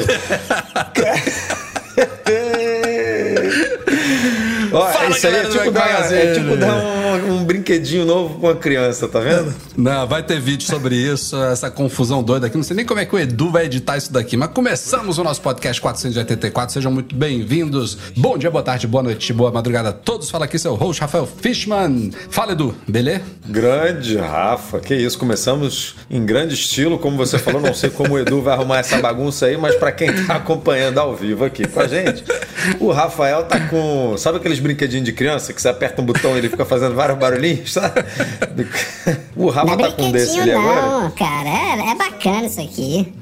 Ó, Fala, isso aí é tipo, dar, é tipo dar um, um brinquedinho novo pra uma criança, tá vendo? Não, vai ter vídeo sobre isso, essa confusão doida aqui. Não sei nem como é que o Edu vai editar isso daqui, mas começamos o nosso podcast 484. Sejam muito bem-vindos. Bom dia, boa tarde, boa noite, boa madrugada a todos. Fala aqui seu host, Rafael Fishman. Fala, Edu, beleza? Grande Rafa, que isso, começamos em grande estilo, como você falou, não sei como o Edu vai arrumar essa bagunça aí, mas pra quem tá acompanhando ao vivo aqui com a gente, o Rafael tá com, sabe aqueles brinquedinhos de criança que você aperta um botão e ele fica fazendo vários barulhinhos, sabe? O Rafa Não tá com um desse ali brinquedinho agora? não, cara. É, é bacana isso aqui.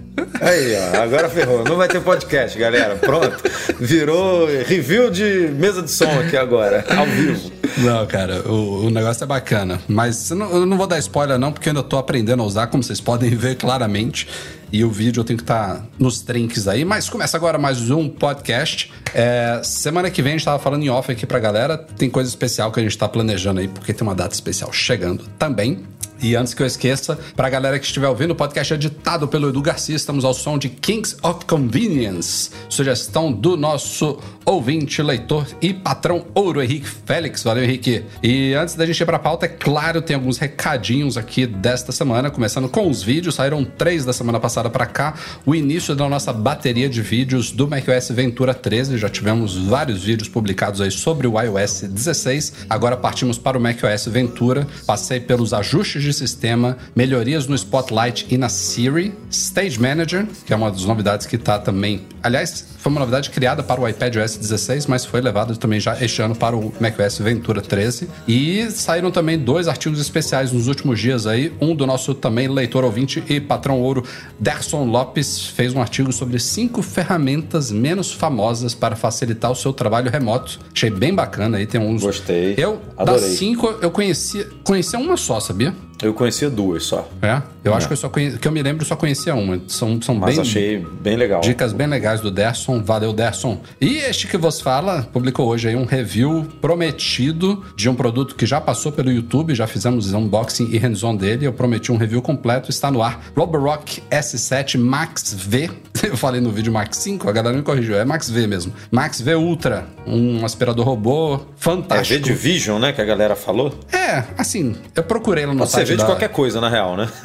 Aí, ó, agora ferrou. Não vai ter podcast, galera. Pronto. Virou review de mesa de som aqui agora, ao vivo. Não, cara, o, o negócio é bacana. Mas eu não, eu não vou dar spoiler, não, porque eu ainda tô aprendendo a usar, como vocês podem ver claramente. E o vídeo eu tenho que estar nos trinques aí. Mas começa agora mais um podcast. É, semana que vem a gente tava falando em off aqui pra galera. Tem coisa especial que a gente tá planejando aí, porque tem uma data especial chegando também. E antes que eu esqueça, pra galera que estiver ouvindo, o podcast é editado pelo Edu Garcia. Estamos ao som de Kings of Convenience. Sugestão do nosso ouvinte, leitor e patrão ouro, Henrique Félix. Valeu, Henrique. E antes da gente ir pra pauta, é claro, tem alguns recadinhos aqui desta semana, começando com os vídeos. Saíram três da semana passada pra cá. O início da nossa bateria de vídeos do macOS Ventura 13. Já tivemos vários vídeos publicados aí sobre o iOS 16. Agora partimos para o macOS Ventura. Passei pelos ajustes de sistema, melhorias no Spotlight e na Siri, Stage Manager, que é uma das novidades que está também. Aliás, foi uma novidade criada para o iPadOS 16, mas foi levado também já este ano para o macOS Ventura 13. E saíram também dois artigos especiais nos últimos dias aí. Um do nosso também leitor ouvinte e patrão ouro, Derson Lopes, fez um artigo sobre cinco ferramentas menos famosas para facilitar o seu trabalho remoto. Achei bem bacana aí, tem uns. Gostei. Eu, Adorei. das cinco, eu conhecia, conhecia uma só, sabia? Eu conhecia duas só, É? Eu acho que eu só conhe... que eu me lembro, eu só conhecia uma. São, são mas bem. achei bem legal. Dicas bem legais do Derson, valeu Derson. E este que vos fala publicou hoje aí um review prometido de um produto que já passou pelo YouTube, já fizemos unboxing e hands-on dele. Eu prometi um review completo, está no ar. Roborock S7 Max V. Eu falei no vídeo Max 5, a galera me corrigiu, é Max V mesmo. Max V Ultra, um aspirador robô É fantástico. V de Vision, né, que a galera falou. É, assim, eu procurei lá no ser V de da... qualquer coisa, na real, né?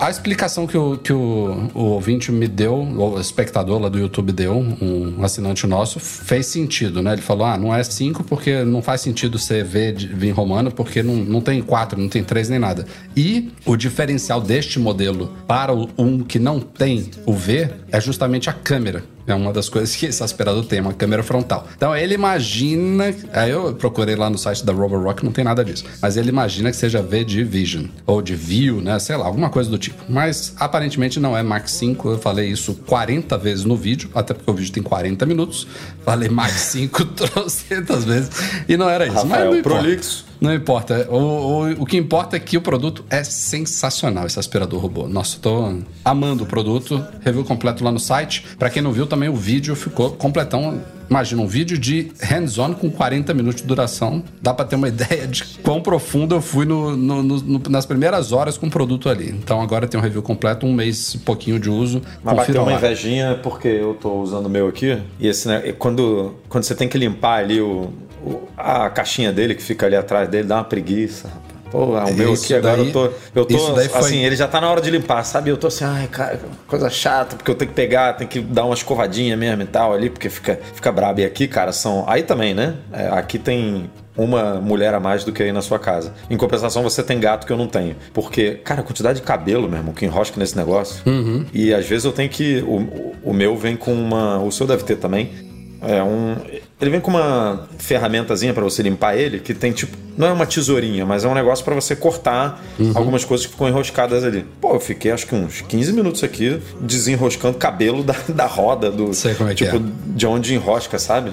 A explicação que, o, que o, o ouvinte me deu, o espectador lá do YouTube deu, um assinante nosso, fez sentido, né? Ele falou: ah, não é 5 porque não faz sentido ser V vir romano, porque não, não tem 4, não tem 3 nem nada. E o diferencial deste modelo para o um que não tem o V é justamente a câmera. É uma das coisas que esse aspirador tem, uma câmera frontal. Então ele imagina. Aí eu procurei lá no site da Roborock, não tem nada disso. Mas ele imagina que seja V de Vision. Ou de View, né? Sei lá, alguma coisa do tipo. Mas aparentemente não é Max 5. Eu falei isso 40 vezes no vídeo, até porque o vídeo tem 40 minutos. Falei Max 5 trocentas vezes. E não era isso. Mas Rafael não importa. Prolixo. Não importa. O, o, o que importa é que o produto é sensacional, esse aspirador robô. Nossa, tô amando o produto. Review completo lá no site. Pra quem não viu, também o vídeo ficou completão. Imagina, um vídeo de hands-on com 40 minutos de duração. Dá pra ter uma ideia de quão profundo eu fui no, no- no- nas primeiras horas com o produto ali. Então agora tem um review completo, um mês e pouquinho de uso. Mas bateu uma invejinha porque eu tô usando o meu aqui. E esse, né, quando, quando você tem que limpar ali o- a caixinha dele, que fica ali atrás dele, dá uma preguiça, rapaz. Pô, o meu Isso aqui agora daí- eu tô. Eu tô isso daí foi- assim, ele já tá na hora de limpar, sabe? Eu tô assim, ai, cara, coisa chata, porque eu tenho que pegar, tenho que dar uma escovadinha mesmo e tal ali, porque fica, fica brabo. E aqui, cara, são. Aí também, né? É, aqui tem uma mulher a mais do que aí na sua casa. Em compensação, você tem gato que eu não tenho. Porque, cara, a quantidade de cabelo, meu irmão, que enrosca nesse negócio. E às vezes eu tenho que. O, o meu vem com uma. O seu deve ter também. É um. Ele vem com uma ferramentazinha pra você limpar ele, que tem tipo. Não é uma tesourinha, mas é um negócio pra você cortar algumas coisas que ficam enroscadas ali. Pô, eu fiquei acho que uns 15 minutos aqui desenroscando cabelo da, da roda, do. Sei como é que tipo, é. de onde enrosca, sabe?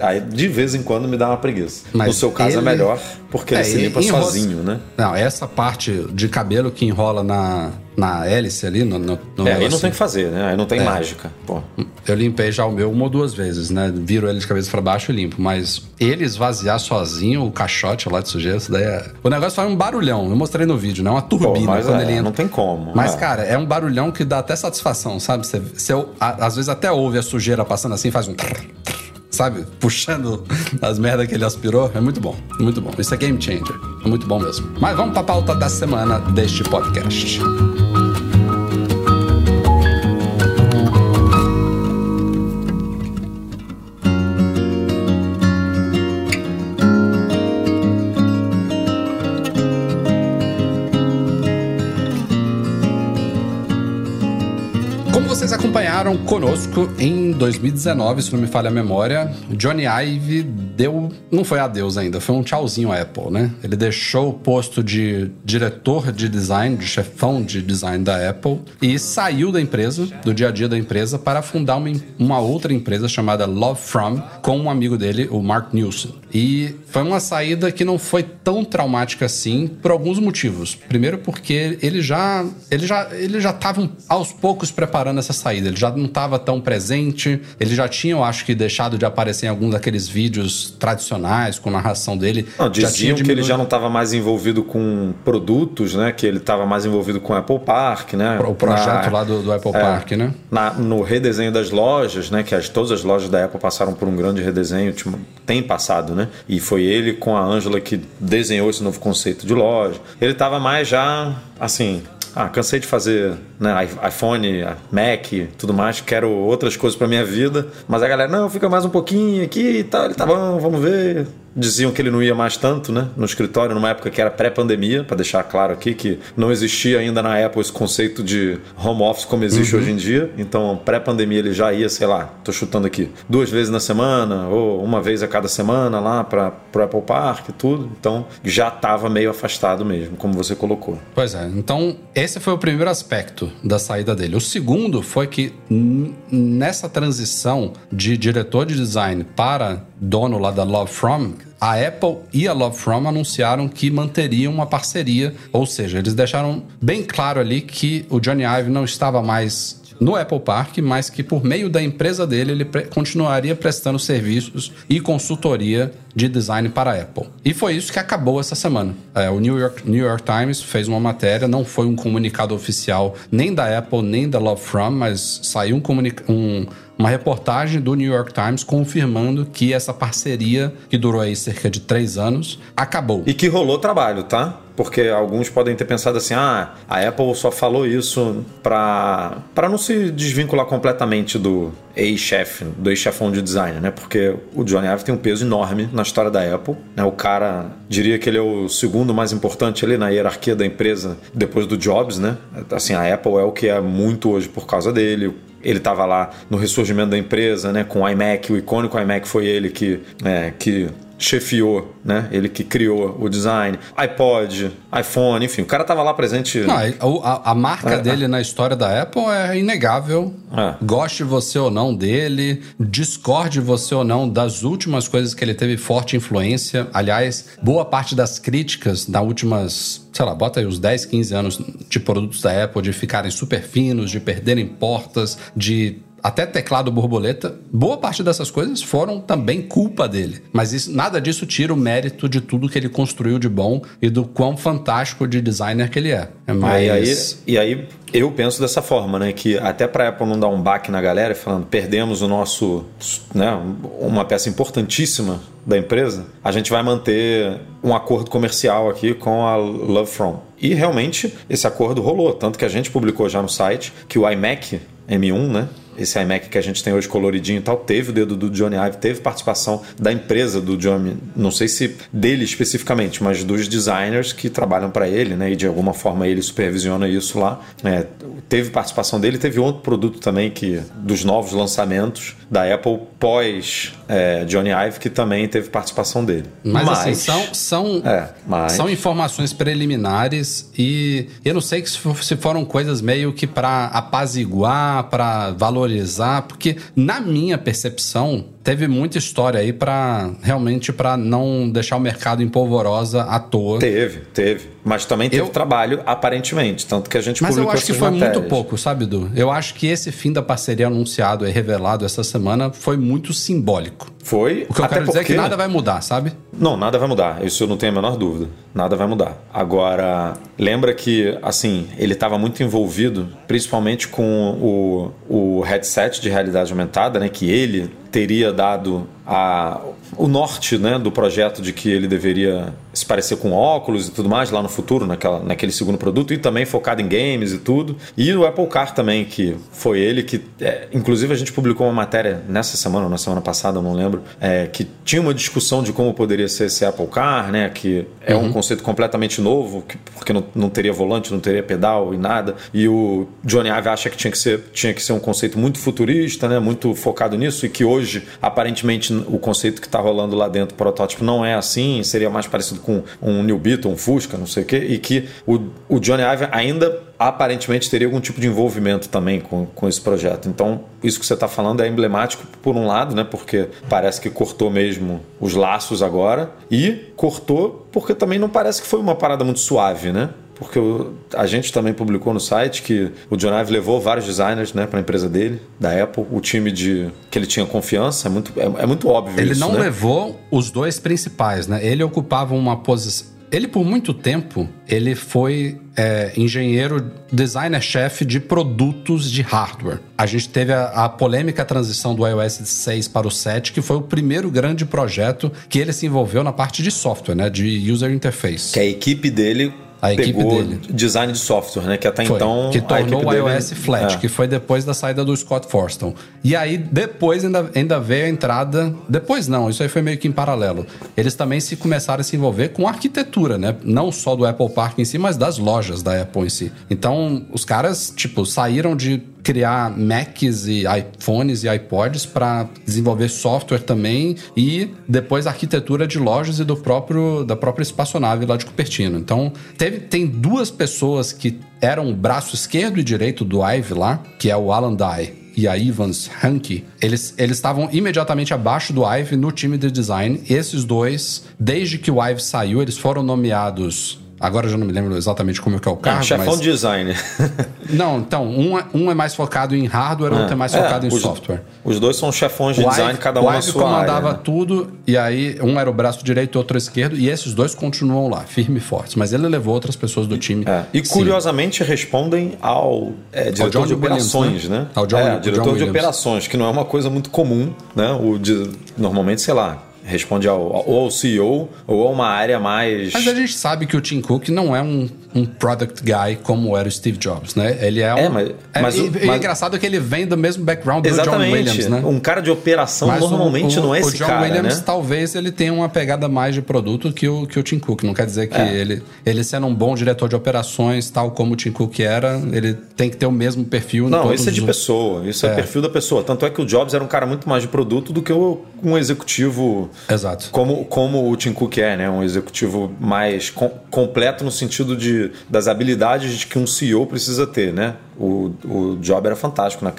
Aí de vez em quando me dá uma preguiça. Mas no seu caso ele- é melhor, porque ele É, se limpa sozinho, né? Não, essa parte de cabelo que enrola na, na hélice ali, no, no, no É, aí não tem o que fazer, né? Aí não tem mágica. Pô. Eu limpei já o meu uma ou duas vezes, né? Viro ele de cabeça pra baixo e limpo. Mas ele esvaziar sozinho o caixote lá de sujeira, isso daí é... O negócio faz um barulhão. Eu mostrei no vídeo, né? Uma turbina mas quando é, ele entra. não tem como. Mas, é. cara, é um barulhão que dá até satisfação, sabe? Você, você, a- às vezes até ouve a sujeira passando assim, faz um... Sabe? Puxando as merdas que ele aspirou. É muito bom. Muito bom. Isso é game changer. É muito bom mesmo. Mas vamos pra pauta da semana deste podcast. Acompanharam conosco em 2019, se não me falha a memória, Johnny Ive deu. Não foi adeus ainda, foi um tchauzinho à Apple, né? Ele deixou o posto de diretor de design, de chefão de design da Apple, e saiu da empresa, do dia a dia da empresa, para fundar uma, uma outra empresa chamada Love From, com um amigo dele, o Mark Newson. E foi uma saída que não foi tão traumática assim, por alguns motivos. Primeiro, porque ele já ele já ele já estava aos poucos preparando essa saída. Ele já não estava tão presente. Ele já tinha, eu acho que, deixado de aparecer em alguns daqueles vídeos tradicionais com narração dele. Não, diziam que ele já não estava mais envolvido com produtos, né? Que ele estava mais envolvido com o Apple Park, né? O projeto Na- lá do, do Apple é, Park, né? na- no redesenho das lojas, né? Que as, todas as lojas da Apple passaram por um grande redesenho, tipo, tem passado, né? E foi ele com a Angela que desenhou esse novo conceito de loja. Ele estava mais já, assim, ah, cansei de fazer né, iPhone, Mac, tudo mais, quero outras coisas para minha vida. Mas a galera, não, fica mais um pouquinho aqui e tal. Ele tá bom, vamos ver. Diziam que ele não ia mais tanto, né? No escritório, numa época que era pré-pandemia, para deixar claro aqui que não existia ainda na Apple esse conceito de home office como existe hoje em dia. Então, pré-pandemia ele já ia, sei lá, tô chutando aqui, duas vezes na semana ou uma vez a cada semana lá para pro Apple Park e tudo. Então, já estava meio afastado mesmo, como você colocou. Pois é, então esse foi o primeiro aspecto da saída dele. O segundo foi que nessa transição de diretor de design para dono lá da Love From, a Apple e a Love From anunciaram que manteriam uma parceria, ou seja, eles deixaram bem claro ali que o Johnny Ive não estava mais no Apple Park, mas que por meio da empresa dele ele pre- continuaria prestando serviços e consultoria de design para a Apple. E foi isso que acabou essa semana. É, o New York, New York Times fez uma matéria, não foi um comunicado oficial nem da Apple nem da Love From, mas saiu um um- uma reportagem do New York Times confirmando que essa parceria, que durou aí cerca de três anos, acabou. E que rolou trabalho, tá? Porque alguns podem ter pensado assim: ah, a Apple só falou isso para não se desvincular completamente do ex-chefe, do ex-chefão de design, né? Porque o Johnny Ive tem um peso enorme na história da Apple. Né? O cara, diria que ele é o segundo mais importante ali na hierarquia da empresa depois do Jobs, né? Assim, a Apple é o que é muito hoje por causa dele. Ele estava lá no ressurgimento da empresa, né? Com o iMac, o icônico iMac foi ele que, é, que chefiou, né? Ele que criou o design, iPod, iPhone, enfim, o cara tava lá presente. Não, a, a- marca dele na história da Apple é inegável. É. Goste você ou não dele, discorde você ou não das últimas coisas que ele teve forte influência. Aliás, boa parte das críticas das últimas, sei lá, bota aí os 10, 15 anos de produtos da Apple de ficarem super finos, de perderem portas, de até teclado borboleta, boa parte dessas coisas foram também culpa dele. Mas isso, nada disso tira o mérito de tudo que ele construiu de bom e do quão fantástico de designer que ele é. é mais... e, aí, e aí eu penso dessa forma, né? Que até para Apple não dar um baque na galera, falando perdemos o nosso, né? Uma peça importantíssima da empresa, a gente vai manter um acordo comercial aqui com a Love From. E realmente esse acordo rolou, tanto que a gente publicou já no site que o iMac M1, né? Esse iMac que a gente tem hoje coloridinho e tal, teve o dedo do Johnny Ive, teve participação da empresa do Johnny, não sei se dele especificamente, mas dos designers que trabalham para ele, né? E de alguma forma ele supervisiona isso lá. É, teve participação dele, teve outro produto também que dos novos lançamentos da Apple pós é, Johnny Ive que também teve participação dele. Mas, assim, mas assim, são são, é, mas... são informações preliminares e eu não sei se foram coisas meio que para apaziguar, para valorizar valorizar, porque na minha percepção, teve muita história aí para realmente para não deixar o mercado em polvorosa à toa. Teve, teve. Mas também teve eu... trabalho, aparentemente. Tanto que a gente Mas eu acho que foi matérias. muito pouco, sabe, Du? Eu acho que esse fim da parceria anunciado e revelado essa semana foi muito simbólico. Foi. O que eu quero dizer é que nada vai mudar, sabe? Não, nada vai mudar. Isso eu não tenho a menor dúvida. Nada vai mudar. Agora, lembra que, assim, ele estava muito envolvido, principalmente com o, o headset de realidade aumentada, né? Que ele teria dado a, o norte né, do projeto de que ele deveria se parecer com óculos e tudo mais lá no futuro, naquela, naquele segundo produto, e também focado em games e tudo. E o Apple Car também, que foi ele que. É, inclusive, a gente publicou uma matéria nessa semana ou na semana passada, não lembro, é, que tinha uma discussão de como poderia ser esse Apple Car, né? Que é uhum. um conceito completamente novo, que, porque não, não teria volante, não teria pedal e nada. E o Johnny Ive acha que tinha que ser, tinha que ser um conceito muito futurista, né? Muito focado nisso, e que hoje, aparentemente, o conceito que está rolando lá dentro, o protótipo, não é assim, seria mais parecido com um New Beetle, um Fusca, não sei o quê, e que o, o Johnny Ive ainda aparentemente teria algum tipo de envolvimento também com, com esse projeto. Então, isso que você está falando é emblemático por um lado, né? Porque parece que cortou mesmo os laços agora, e cortou porque também não parece que foi uma parada muito suave, né? Porque a gente também publicou no site que o John Ive levou vários designers né, para a empresa dele, da Apple, o time de que ele tinha confiança, é muito, é, é muito óbvio ele isso, não né? levou os dois principais, né? Ele ocupava uma posição... Ele, por muito tempo, ele foi é, engenheiro, designer-chefe de produtos de hardware. A gente teve a, a, polêmica transição do iOS 6 para o 7, que foi o primeiro grande projeto que ele se envolveu na parte de software, né? De user interface. Que a equipe dele a equipe dele. design de software, né? Que até foi, então. Que tornou o iOS dele... Flat, é. que foi depois da saída do Scott Forston. E aí, depois ainda, ainda veio a entrada. Depois não, isso aí foi meio que em paralelo. Eles também se começaram a se envolver com arquitetura, né? Não só do Apple Park em si, mas das lojas da Apple em si. Então, os caras, tipo, saíram de criar Macs e iPhones e iPods para desenvolver software também e depois a arquitetura de lojas e do próprio da própria espaçonave lá de Cupertino. Então, teve, tem duas pessoas que eram o braço esquerdo e direito do Ive lá, que é o Alan Dye e a Evans Hanke, eles eles estavam imediatamente abaixo do Ive no time de design. Esses dois, desde que o Ive saiu, eles foram nomeados Agora eu já não me lembro exatamente como é que é o cargo. Ah, chefão mas... de design. não, então, um é, um é mais focado em hardware, ah, outro é mais focado é, em os, software. Os dois são chefões de o design, cada um o na sua comandava área, né? tudo, e aí um era o braço direito e outro esquerdo, e esses dois continuam lá, firme e fortes. Mas ele levou outras pessoas do time. É. E curiosamente respondem ao é, diretor ao de operações, Williams, né? né? Ao John, é, diretor John de operações, que não é uma coisa muito comum, né? O de, normalmente, sei lá, responde ao, ou ao CEO ou a uma área mais. Mas a gente sabe que o Tim Cook não é um, um product guy como era o Steve Jobs, né? Ele é um. É, mas, é, mas, e, mas, é engraçado que ele vem do mesmo background do John Williams, né? Um cara de operação mas normalmente o, o, não é esse cara. O John Williams né? talvez ele tenha uma pegada mais de produto que o, que o Tim Cook. Não quer dizer que é. ele, ele sendo um bom diretor de operações, tal como o Tim Cook era, ele tem que ter o mesmo perfil. Não, isso é de os... pessoa. Isso é. é perfil da pessoa. Tanto é que o Jobs era um cara muito mais de produto do que um executivo. Exato. Como como, como o Tim Cook é, né? Um executivo mais com, completo no sentido de, das habilidades de que um CEO precisa ter, né? O, o Job era fantástico na,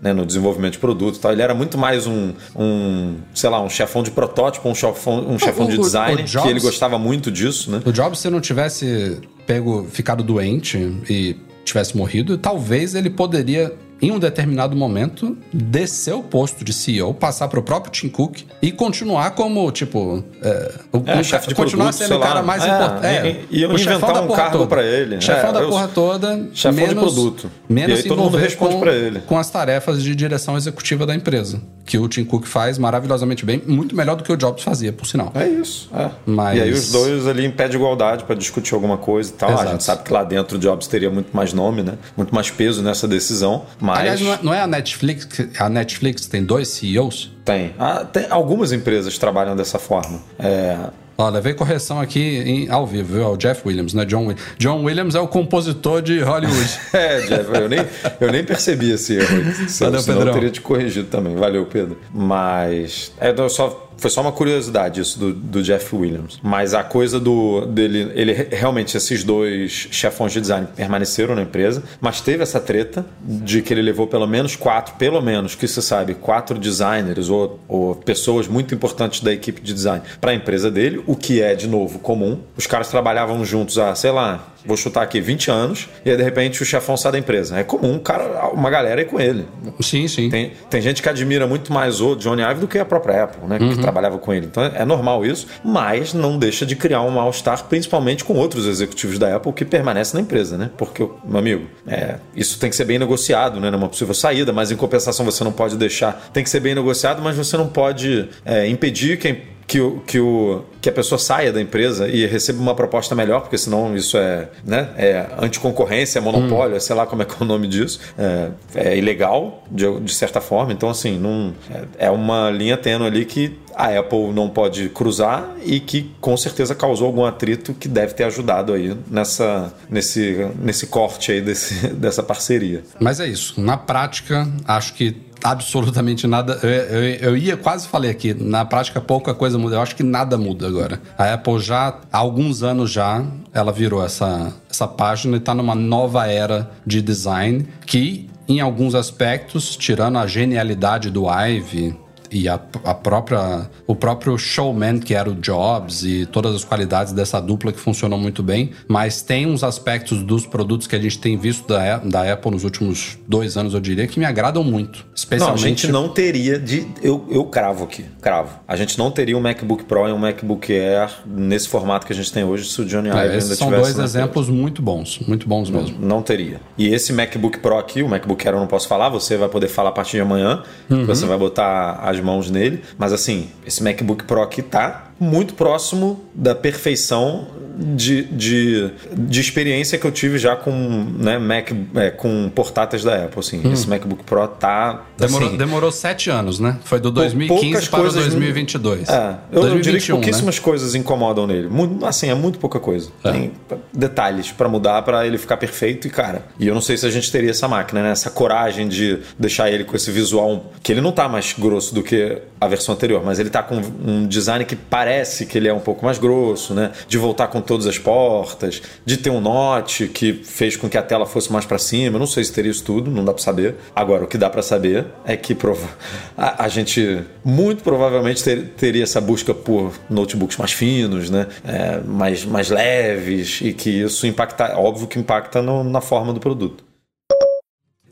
né, no desenvolvimento de produto e tal. Ele era muito mais um, um sei lá, um chefão de protótipo, um chefão, um chefão de design, Jobs, que ele gostava muito disso, né? O Jobs, se não tivesse pego, ficado doente e tivesse morrido, talvez ele poderia em um determinado momento, descer o posto de CEO, passar para o próprio Tim Cook e continuar como, tipo, é, o, É, o- chefe de continuar produto, sendo o cara mais É, importante. É, e- e chefão inventar um cargo pra ele. Chefão É, da eu- porra toda. Chefão de produto. Menos E aí todo mundo responde pra ele. com as tarefas de direção executiva da empresa. Que o Tim Cook faz maravilhosamente bem, muito melhor do que o Jobs fazia, por sinal. É isso. é. Mas- E aí os dois ali em pé de igualdade para discutir alguma coisa e tal. A Exato. gente sabe que lá dentro o Jobs teria muito mais nome, né? Muito mais peso nessa decisão. Mas Aliás, não é, não é a Netflix, a Netflix tem dois CEOs? tem. Ah, tem. Algumas empresas trabalham dessa forma. É, Ó, levei correção aqui em- ao vivo, viu? É o Jeff Williams, não é John Williams. John Williams é o compositor de Hollywood. É, Jeff, eu nem, eu nem percebi esse erro. Se- Valeu, senão eu teria te corrigido também. Valeu, Pedro. Mas. É, não, só, foi só uma curiosidade isso do, do Jeff Williams. Mas a coisa do dele. Ele realmente, esses dois chefões de design permaneceram na empresa, mas teve essa treta de que ele levou pelo menos quatro, pelo menos que se sabe, quatro designers ou, ou pessoas muito importantes da equipe de design para a empresa dele, o que é, de novo, comum. Os caras trabalhavam juntos há, sei lá, vou chutar aqui, 20 anos, e aí de repente o chefão sai da empresa. É comum um cara, uma galera ir com ele. sim, sim. Tem, tem gente que admira muito mais o Johnny Ive do que a própria Apple, né? Que trabalhava com ele. Então é normal isso, mas não deixa de criar um mal-estar, principalmente com outros executivos da Apple que permanecem na empresa, né? Porque, meu amigo, é, isso tem que ser bem negociado, né? Numa possível saída, mas em compensação você não pode deixar. Tem que ser bem negociado, mas você não pode é, impedir quem que, o, que, o, que a pessoa saia da empresa e receba uma proposta melhor, porque senão isso é, né, é anticoncorrência, é monopólio, sei lá como é que é o nome disso. É, é ilegal, de, de certa forma. Então, assim, não, é, é uma linha tênue ali que a Apple não pode cruzar e que com certeza causou algum atrito que deve ter ajudado aí nessa, nesse, nesse corte aí desse, dessa parceria. Mas é isso. Na prática, acho que absolutamente nada. Eu, eu, eu ia quase falei aqui, na prática pouca coisa muda. Eu acho que nada muda agora. A Apple já, há alguns anos já, ela virou essa, essa página e está numa nova era de design que, em alguns aspectos, tirando a genialidade do Ive e a, a própria o próprio showman que era o Jobs e todas as qualidades dessa dupla que funcionou muito bem, mas tem uns aspectos dos produtos que a gente tem visto da, da Apple nos últimos dois anos, eu diria, que me agradam muito. Não, a Especialmente. gente não teria de. Eu, eu cravo aqui, cravo. A gente não teria um MacBook Pro e um MacBook Air nesse formato que a gente tem hoje se o Johnny Ive É, ainda são tivesse dois exemplos muito bons, muito bons mesmo. empresa. Não teria. E esse MacBook Pro aqui, o MacBook Air eu não posso falar, você vai poder falar a partir de amanhã, Uhum. você vai botar as mãos nele. Mas assim, esse MacBook Pro aqui tá muito próximo da perfeição de, de, de experiência que eu tive já com, né, Mac, é, com portáteis da Apple. Assim. Esse MacBook Pro tá. Hum. Demorou, assim, demorou sete anos, né? Foi do 2015 poucas para coisas- 2022. É, eu, eu diria que 2021, né? pouquíssimas coisas incomodam nele. Muito, assim, é muito pouca coisa. Tem detalhes pra mudar pra ele ficar perfeito e, cara. E eu não sei se a gente teria essa máquina, né? Essa coragem de deixar ele com esse visual. Que ele não tá mais grosso do que a versão anterior, mas ele tá com um design que parece que ele é um pouco mais grosso, né? De voltar com todas as portas, de ter um note que fez com que a tela fosse mais pra cima. Eu não sei se teria isso tudo, não dá pra saber. Agora, o que dá pra saber é que prova a, a gente muito provavelmente ter- teria essa busca por notebooks mais finos, né? É, mais, mais leves e que isso impacta, óbvio que impacta no- na forma do produto.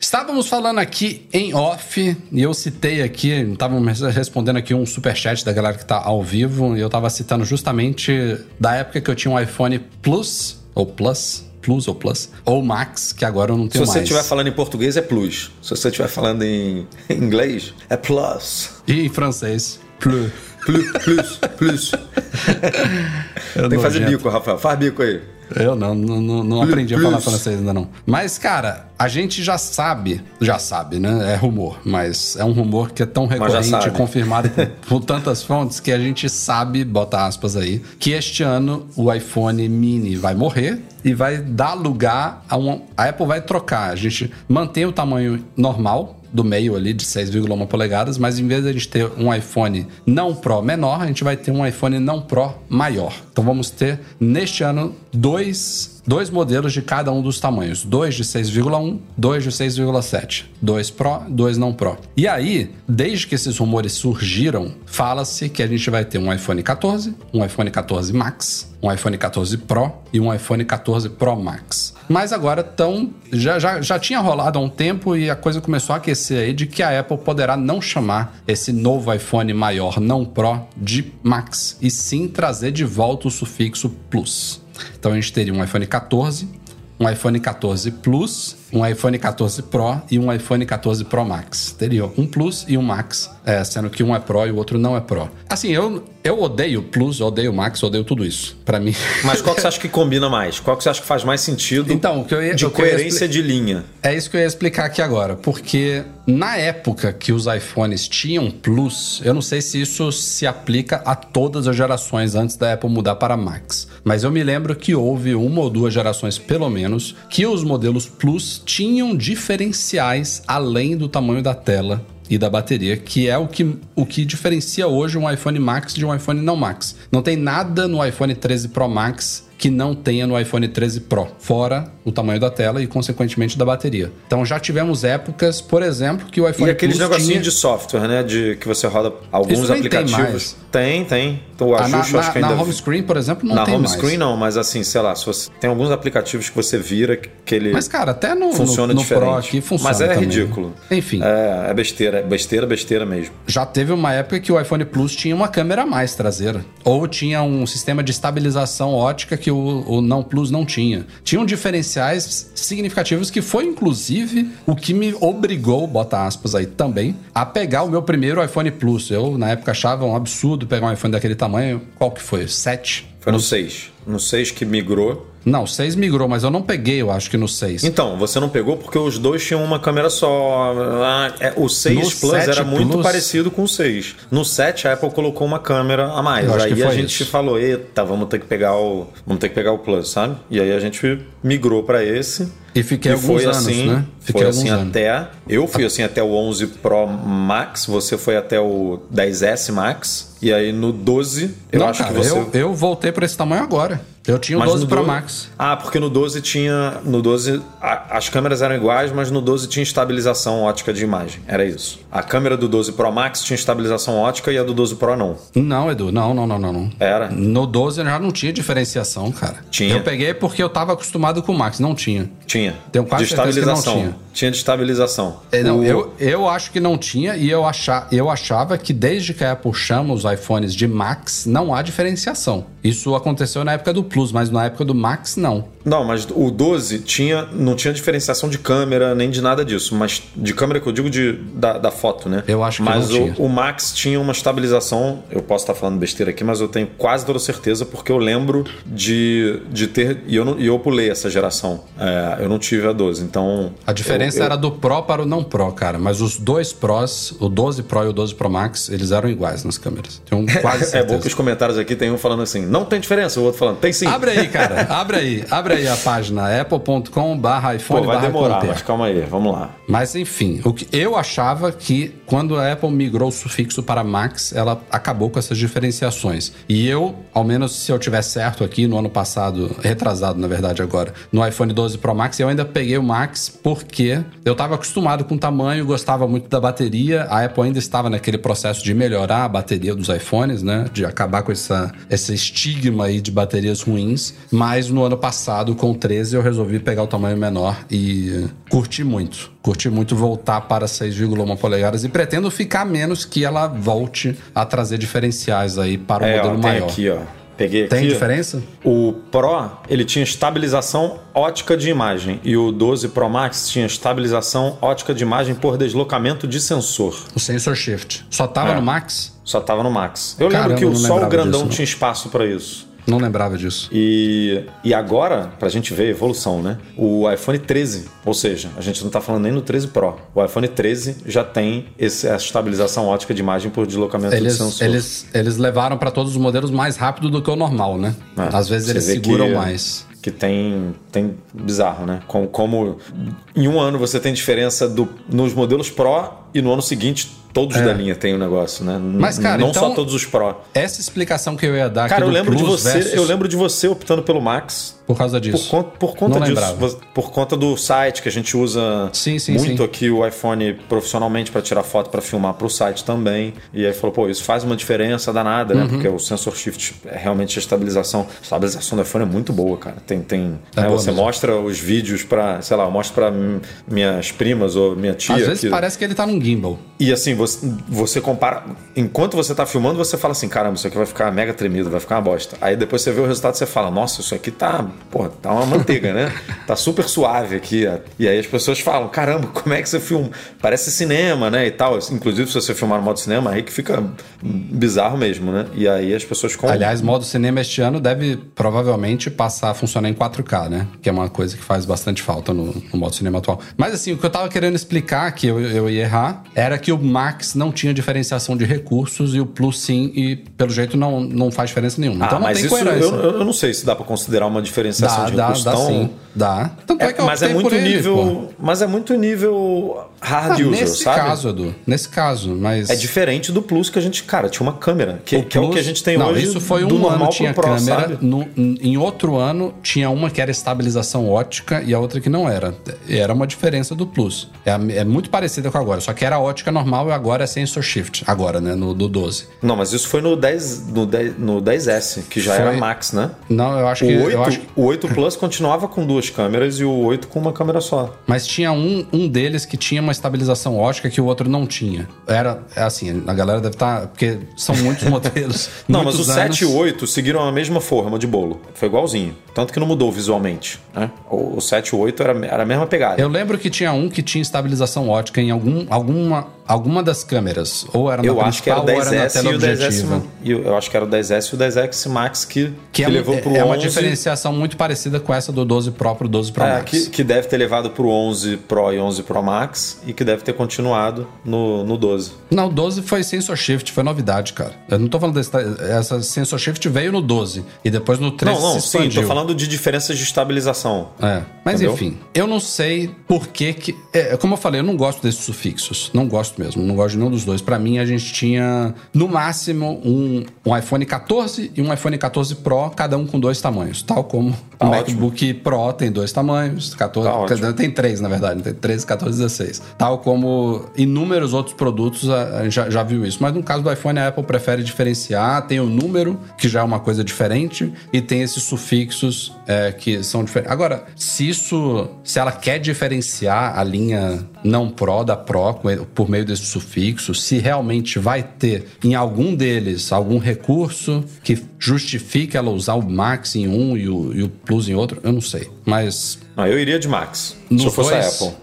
Estávamos falando aqui em off, e eu citei aqui, estávamos respondendo aqui um superchat da galera que está ao vivo, e eu estava citando justamente da época que eu tinha um iPhone Plus, ou Plus, Plus ou Plus, ou Max, que agora eu não Se tenho você mais. estiver falando em português é plus. Se você estiver falando em inglês é plus. E em francês, Plus. Plus, plus, plus. Tem que fazer bico, Rafael. Faz bico aí. Eu não, não, não, não aprendi a falar francês ainda não. Mas, cara, a gente já sabe, já sabe, né? É rumor, mas é um rumor que é tão recorrente e confirmado por, por tantas fontes que a gente sabe, bota aspas aí, que este ano o iPhone mini vai morrer e vai dar lugar a um. A Apple vai trocar. A gente mantém o tamanho normal do meio ali de 6,1 polegadas, mas em vez de a gente ter um iPhone não Pro menor, a gente vai ter um iPhone não Pro maior. Então vamos ter neste ano dois dois modelos de cada um dos tamanhos. Dois de 6,1, dois de 6,7. Dois Pro, dois não Pro. E aí, desde que esses rumores surgiram, fala-se que a gente vai ter um iPhone 14, um iPhone 14 Max, um iPhone 14 Pro e um iPhone 14 Pro Max. Mas agora tão, já, já, já tinha rolado há um tempo e a coisa começou a aquecer aí de que a Apple poderá não chamar esse novo iPhone maior não Pro de Max, e sim trazer de volta o sufixo Plus. Então a gente teria um iPhone 14, um iPhone 14 Plus, um iPhone 14 Pro e um iPhone 14 Pro Max. Teria um Plus e um Max, é, sendo que um é Pro e o outro não é Pro. Assim, eu, eu odeio Plus, odeio Max, odeio tudo isso. Para mim. Mas qual que você acha que combina mais? Qual que você acha que faz mais sentido? Então, que eu ia, de que eu ia coerência de linha. É isso que eu ia explicar aqui agora, porque na época que os iPhones tinham Plus, eu não sei se isso se aplica a todas as gerações antes da Apple mudar para Max, mas eu me lembro que houve uma ou duas gerações, pelo menos, que os modelos Plus tinham diferenciais além do tamanho da tela e da bateria, que é o que, o que diferencia hoje um iPhone Max de um iPhone não Max. Não tem nada no iPhone 13 Pro Max que não tenha no iPhone 13 Pro, fora o tamanho da tela e, consequentemente, da bateria. Então já tivemos épocas, por exemplo, que o iPhone E aqueles Plus negocinhos tinha... de software, né? De que você roda alguns tem aplicativos. mais. Tem, tem. Então, o Ah, na, ajuste eu acho que na, ainda. na home screen, por exemplo, não na tem home mais. screen não, mas assim, sei lá, se você... tem alguns aplicativos que você vira que ele Mas, cara, até no, funciona no, no diferente. Pro aqui funciona mas é também. ridículo. Enfim, É, é besteira, é besteira, besteira mesmo. já teve uma época que o iPhone Plus tinha uma câmera a mais traseira. Ou tinha um sistema de estabilização ótica que o, o não Plus não tinha. Tinham diferenciais significativos que foi, inclusive, o que me obrigou, bota aspas aí também, a pegar o meu primeiro iPhone Plus. Eu, na época, achava um absurdo pegar um iPhone daquele tamanho. Qual que foi? 7? Foi no 6. No 6 que migrou. Não, 6 migrou, mas eu não peguei, eu acho que no 6. Então, você não pegou porque os dois tinham uma câmera só. Ah, é, o 6 No Plus 7 era muito Plus- parecido com o 6. No 7 a Apple colocou uma câmera a mais. Aí a gente isso. falou: "Eita, vamos ter que pegar o, vamos ter que pegar o Plus", sabe? E aí a gente migrou para esse. E fiquei e alguns foi anos, assim, né? Fiquei foi assim anos. até. Eu fui assim até o 11 Pro Max, você foi até o 10S Max. E aí no 12, eu não, acho cara, que você. eu, eu voltei pra esse tamanho agora. Eu tinha o Mas 12 no Pro 12 Max. Ah, porque no 12 tinha. No 12. a- as câmeras eram iguais, mas no 12 tinha estabilização ótica de imagem. Era isso. A câmera do 12 Pro Max tinha estabilização ótica e a do 12 Pro não. Não, Edu, não, não, não, não, não. Era? No 12 já não tinha diferenciação, cara. Tinha. Eu peguei porque eu tava acostumado com o Max, não tinha. Tinha. Tenho quase de certeza que não estabilização. tinha. de estabilização. É, não, O- eu, eu acho que não tinha e eu, achar, eu achava que desde que a Apple chama os iPhones de Max, não há diferenciação. Isso aconteceu na época do Plus, mas na época do Max, não. Não, mas o 12 tinha, não tinha diferenciação de câmera nem de nada disso. Mas de câmera que eu digo de, da, da foto, né? Eu acho que mas não o, tinha. o Max tinha uma estabilização. Eu posso estar falando besteira aqui, mas eu tenho quase toda certeza porque eu lembro de, de ter. E eu, não, e eu pulei essa geração. É, eu não tive a 12. Então. A diferença eu- eu- era do Pro para o não Pro, cara. Mas os dois Pros, o 12 Pro e o 12 Pro Max, eles eram iguais nas câmeras. Tenho quase É certeza. bom que os comentários aqui tem um falando assim, não tem diferença, o outro falando, tem sim. Abre aí, cara. Abre aí. Abre aí a página apple.com barra Pô, iPhone vai barra demorar, compare. mas calma aí, vamos lá. Mas enfim, o que eu achava que quando a Apple migrou o sufixo para Max, ela acabou com essas diferenciações. E eu, ao menos se eu tiver certo aqui no ano passado, retrasado na verdade agora, no iPhone 12 Pro Max, eu ainda peguei o Max porque eu estava acostumado com o tamanho, gostava muito da bateria. A Apple ainda estava naquele processo de melhorar a bateria dos iPhones, né? De acabar com essa, esse estigma aí de baterias ruins. Mas no ano passado, com o 13, eu resolvi pegar o tamanho menor e curti muito. Curti muito voltar para 6,1 polegadas e pretendo ficar menos que ela volte a trazer diferenciais aí para o É, ó, modelo tem maior. aqui, ó. Peguei Tem aqui. diferença? O Pro, ele tinha estabilização ótica de imagem e o 12 Pro Max tinha estabilização ótica de imagem por deslocamento de sensor. O sensor shift. Só tava É. no Max? Só tava no Max. Eu Caramba, lembro que o só o grandão disso, tinha espaço para isso. Não lembrava disso. E, e agora, pra gente ver a evolução, né? O iPhone 13, ou seja, a gente não tá falando nem no 13 Pro. O iPhone 13 já tem esse, essa estabilização ótica de imagem por deslocamento de Eles, sensor. eles, eles levaram para todos os modelos mais rápido do que o normal, né? É, Às vezes eles seguram que- mais. que tem, tem bizarro, né? Como, como em um ano você tem diferença do, nos modelos Pro e no ano seguinte todos É. da linha tem o negócio, né? Mas, cara, não então- só todos os Pro. Essa explicação que eu ia dar Cara, eu lembro de você, versus- eu lembro de você optando pelo Max. Por causa Por, disso. conta, por conta Não disso, lembrava. por conta do site que a gente usa Sim, sim, muito sim. aqui o iPhone profissionalmente para tirar foto, para filmar para o site também. E aí falou, pô, isso faz uma diferença danada, Uhum. né? Porque o sensor shift é realmente a estabilização. A estabilização do iPhone é muito boa, cara. Tem, tem, É né, você mesmo. mostra os vídeos para, sei lá, eu mostro para minhas primas ou minha tia. Às vezes que- parece que ele tá num gimbal. e assim, você, você compara. Enquanto você tá filmando, você fala assim: caramba, isso aqui vai ficar mega tremido, vai ficar uma bosta. Aí depois você vê o resultado e você fala: nossa, isso aqui tá. Porra, tá uma manteiga, né? Tá super suave aqui. E aí as pessoas falam: caramba, como é que você filma? Parece cinema, né? E tal. Inclusive, se você filmar no modo cinema, aí que fica bizarro mesmo, né? E aí as pessoas compram. Aliás, modo cinema este ano deve provavelmente passar a funcionar em 4K, né? Que é uma coisa que faz bastante falta no, no modo cinema atual. Mas assim, o que eu tava querendo explicar, que eu, eu ia errar, era que o Max não tinha diferenciação de recursos e o Plus sim, e pelo jeito não, não faz diferença nenhuma. Então ah, não mas tem isso eu, eu não sei se dá pra considerar uma diferenciação Dá, de dá, dá tão- sim. Dá. Tanto é, É, que eu mas é muito ele, nível. Mas é muito nível hard Ah, user, nesse sabe? caso, Edu. Nesse caso, mas. É diferente do Plus que a gente, cara, tinha uma câmera, que, que é o que a gente tem não, hoje isso foi um normal ano tinha Pro, câmera, no- em outro ano tinha uma que era estabilização ótica e a outra que não era. Era uma diferença do Plus. É, é muito parecida com agora, só que era ótica normal e agora é sensor shift. Agora, né, no do 12. Não, mas isso foi no 10, no 10, no 10S, que já Foi- era Max, né? Não, eu acho O que 8, eu acho o 8 Plus continuava com duas câmeras e o 8 com uma câmera só. mas tinha um, um deles que tinha uma estabilização ótica que o outro não tinha. Era é assim, a galera deve estar porque são muitos modelos. Não, mas o muitos 7 e o anos. 8 seguiram a mesma forma de bolo. Foi igualzinho. Tanto que não mudou visualmente. Né? O, o 7 e o 8 era, era a mesma pegada. Eu lembro que tinha um que tinha estabilização ótica em algum, alguma, alguma das câmeras. Ou era na Eu acho que era o principal ou era na 10S e o teleobjetiva. 10S. e Eu acho que era o 10S e o 10X Max que, Que, é, levou é, pro é uma 11. diferenciação muito parecida com essa do 12 Pro pro 12 Pro É, Max. que, que deve ter levado pro 11 Pro e 11 Pro Max e que deve ter continuado no, no 12. Não, o 12 foi sensor shift, foi novidade, cara. Eu não tô falando desse. Essa sensor shift veio no 12 e depois no 13 não, não, se sim, expandiu. tô falando de diferenças de estabilização. É, mas Entendeu? enfim, eu não sei por que que... É, como eu falei, eu não gosto desses sufixos. Não gosto mesmo, não gosto de nenhum dos dois. Pra mim, a gente tinha, no máximo, um, um iPhone 14 e um iPhone 14 Pro, cada um com dois tamanhos. Tal como Tá o ótimo. MacBook Pro tem dois tamanhos, 14, Tá tem três, na verdade, tem 13, 14 16. Tal como inúmeros outros produtos, a, já, já viu isso. Mas no caso do iPhone, a Apple prefere diferenciar, tem o número, que já é uma coisa diferente, e tem esses sufixos é, que são diferentes. Agora, se isso, se ela quer diferenciar a linha não Pro da Pro por meio desses sufixos, se realmente vai ter em algum deles algum recurso que justifique ela usar o Max em um e o, e o Plus em outro, eu não sei. Mas Não, eu iria de Max. Nos se eu fosse dois? a Apple.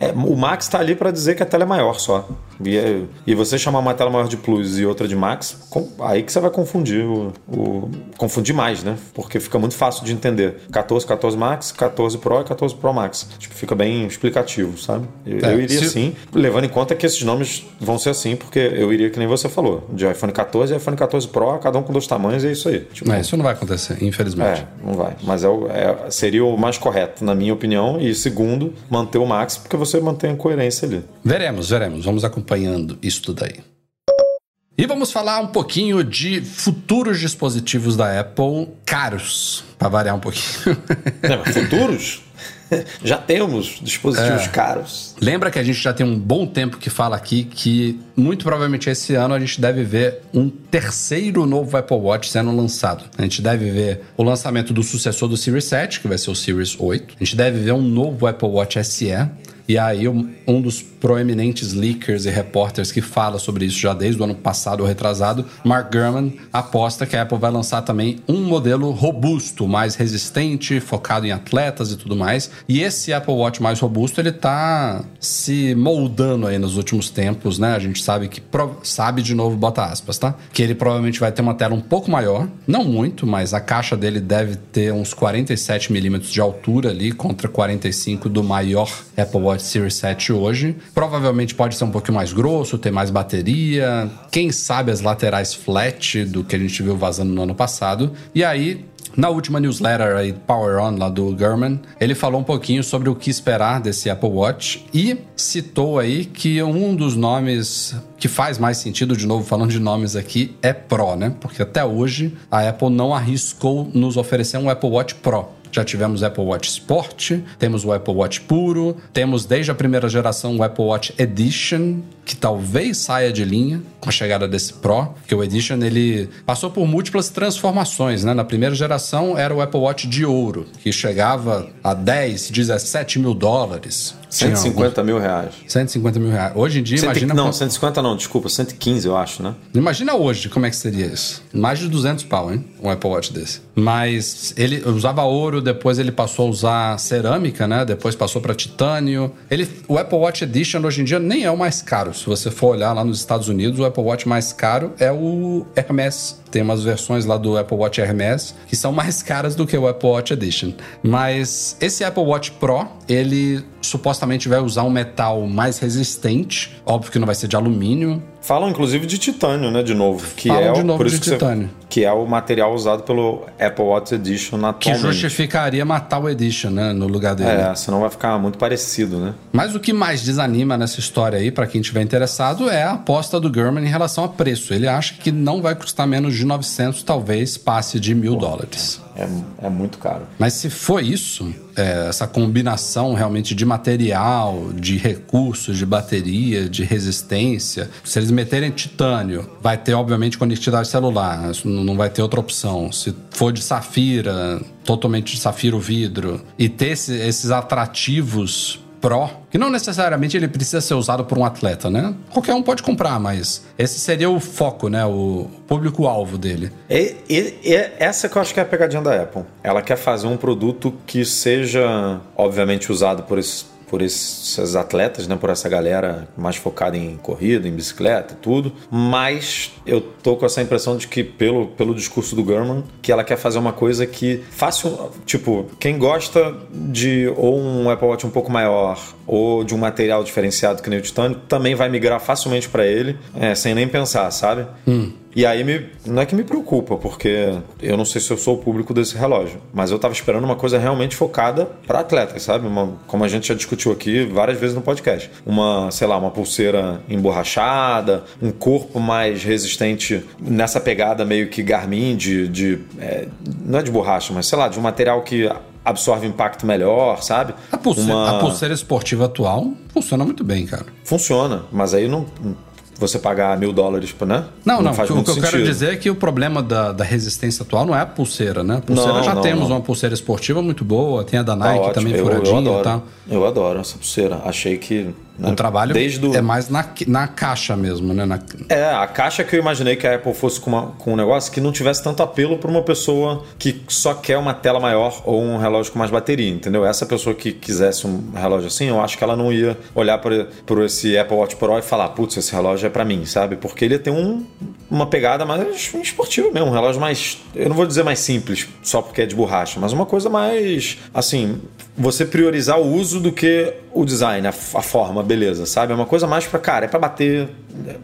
É, é, o Max tá ali para dizer que a tela é maior só. E, é- e você chamar uma tela maior de Plus e outra de Max, com- aí que você vai confundir o, o- confundir mais, né? Porque fica muito fácil de entender. 14, 14 Max, 14 Pro e 14 Pro Max. Tipo, fica bem explicativo, sabe? Eu, É, eu iria se- sim, levando em conta que esses nomes vão ser assim, porque eu iria que nem você falou, de iPhone 14 e iPhone 14 Pro, cada um com dois tamanhos, e é isso aí. Tipo, é, isso não vai acontecer, infelizmente. é, não vai. Mas é é- seria o mais correto, na minha opinião. E segundo, manter o Max, porque você mantém a coerência ali. Veremos, veremos. Vamos acompanhando isso tudo aí. E vamos falar um pouquinho de futuros dispositivos da Apple caros, para variar um pouquinho. Mas futuros? Já temos dispositivos É. caros. Lembra que a gente já tem um bom tempo que fala aqui que muito provavelmente esse ano a gente deve ver um terceiro novo Apple Watch sendo lançado. A gente deve ver o lançamento do sucessor do Series 7, que vai ser o Series 8. A gente deve ver um novo Apple Watch SE. E aí, um dos proeminentes leakers e repórteres que fala sobre isso já desde o ano passado ou retrasado, Mark Gurman, aposta que a Apple vai lançar também um modelo robusto, mais resistente, focado em atletas e tudo mais. E esse Apple Watch mais robusto, ele tá se moldando aí nos últimos tempos, né? A gente sabe que sabe de novo, bota aspas, tá? Que ele provavelmente vai ter uma tela um pouco maior, não muito, mas a caixa dele deve ter uns 47 milímetros de altura ali contra 45 do maior Apple Watch Watch Series 7 hoje. Provavelmente pode ser um pouquinho mais grosso, ter mais bateria. Quem sabe as laterais flat do que a gente viu vazando no ano passado. E aí, na última newsletter aí, Power On, lá do Gurman, ele falou um pouquinho sobre o que esperar desse Apple Watch e citou aí que um dos nomes que faz mais sentido, de novo falando de nomes aqui, é Pro, né? Porque até hoje a Apple não arriscou nos oferecer um Apple Watch Pro. Já tivemos o Apple Watch Sport, temos o Apple Watch puro, temos desde a primeira geração o Apple Watch Edition, que talvez saia de linha com a chegada desse Pro, que o Edition ele passou por múltiplas transformações, né? Na primeira geração era o Apple Watch de ouro, que chegava a 10, 17 mil dólares. 150 mil reais. 150 mil reais. Hoje em dia, Cento, imagina. Não, 150 não, desculpa, 115 eu acho, né? Imagina hoje como é que seria isso. Mais de 200 pau, hein? Um Apple Watch desse. Mas ele usava ouro, depois ele passou a usar cerâmica, né? Depois passou para titânio. Ele, o Apple Watch Edition hoje em dia nem é o mais caro. Se você for olhar lá nos Estados Unidos, o Apple Watch mais caro é o Hermes. Tem umas versões lá do Apple Watch Hermes que são mais caras do que o Apple Watch Edition. Mas esse Apple Watch Pro, ele supostamente vai usar um metal mais resistente. Óbvio que não vai ser de alumínio. Falam inclusive de titânio, né? De novo. Que Falam é de novo por de isso que você- titânio. Que é o material usado pelo Apple Watch Edition Que atualmente. justificaria matar o Edition, né? No lugar dele. É, senão vai ficar muito parecido, né? Mas o que mais desanima nessa história aí, para quem tiver interessado, é a aposta do Gurman em relação a preço. Ele acha que não vai custar menos de 900, talvez passe de mil dólares. É, é muito caro. Mas se for isso, é, essa combinação realmente de material, de recursos, de bateria, de resistência, se eles meterem titânio, vai ter obviamente conectividade celular, isso não vai ter outra opção. Se for de safira, totalmente de safira o vidro, e ter esse- esses atrativos Pro, que não necessariamente ele precisa ser usado por um atleta, né? Qualquer um pode comprar, mas esse seria o foco, né? O público-alvo dele. E, e- e essa que eu acho que é a pegadinha da Apple. Ela quer fazer um produto que seja, obviamente, usado por esses, por esses atletas, né? Por essa galera mais focada em corrida, em bicicleta e tudo. Mas eu tô com essa impressão de que, pelo, pelo discurso do Gurman, que ela quer fazer uma coisa que um- tipo, quem gosta de ou um Apple Watch um pouco maior ou de um material diferenciado que nem o titânio, também vai migrar facilmente para ele, é, sem nem pensar, sabe? E aí me, não é que me preocupa, porque eu não sei se eu sou o público desse relógio, mas eu tava esperando uma coisa realmente focada para atletas, sabe? Uma- como a gente já discutiu aqui várias vezes no podcast. Uma, sei lá, uma pulseira emborrachada, um corpo mais resistente nessa pegada meio que Garmin de, de é, não é de borracha, mas sei lá, de um material que absorve impacto melhor, sabe? A pulseira, Uma- a pulseira esportiva atual funciona muito bem, cara. Funciona, mas aí não você pagar mil dólares, né? Não, não. faz o muito que eu quero sentido. dizer é que o problema da, da resistência atual não é a pulseira, né? A pulseira Não, já não, temos não. uma pulseira esportiva muito boa, tem a da Tá Nike ótimo. também eu, eu furadinha e tal. Eu adoro essa pulseira. Achei que. Né, O trabalho desde é mais na, na caixa mesmo, né? Na- É, a caixa que eu imaginei que a Apple fosse com, uma- com um negócio que não tivesse tanto apelo para uma pessoa que só quer uma tela maior ou um relógio com mais bateria, entendeu? Essa pessoa que quisesse um relógio assim, eu acho que ela não ia olhar para esse Apple Watch Pro e falar, putz, esse relógio é para mim, sabe? Porque ele ia ter um, uma pegada mais esportiva mesmo, um relógio mais, eu não vou dizer mais simples, só porque é de borracha, mas uma coisa mais, assim, você priorizar o uso do que o design, a, a forma, beleza, sabe? É uma coisa mais pra, cara, é pra bater,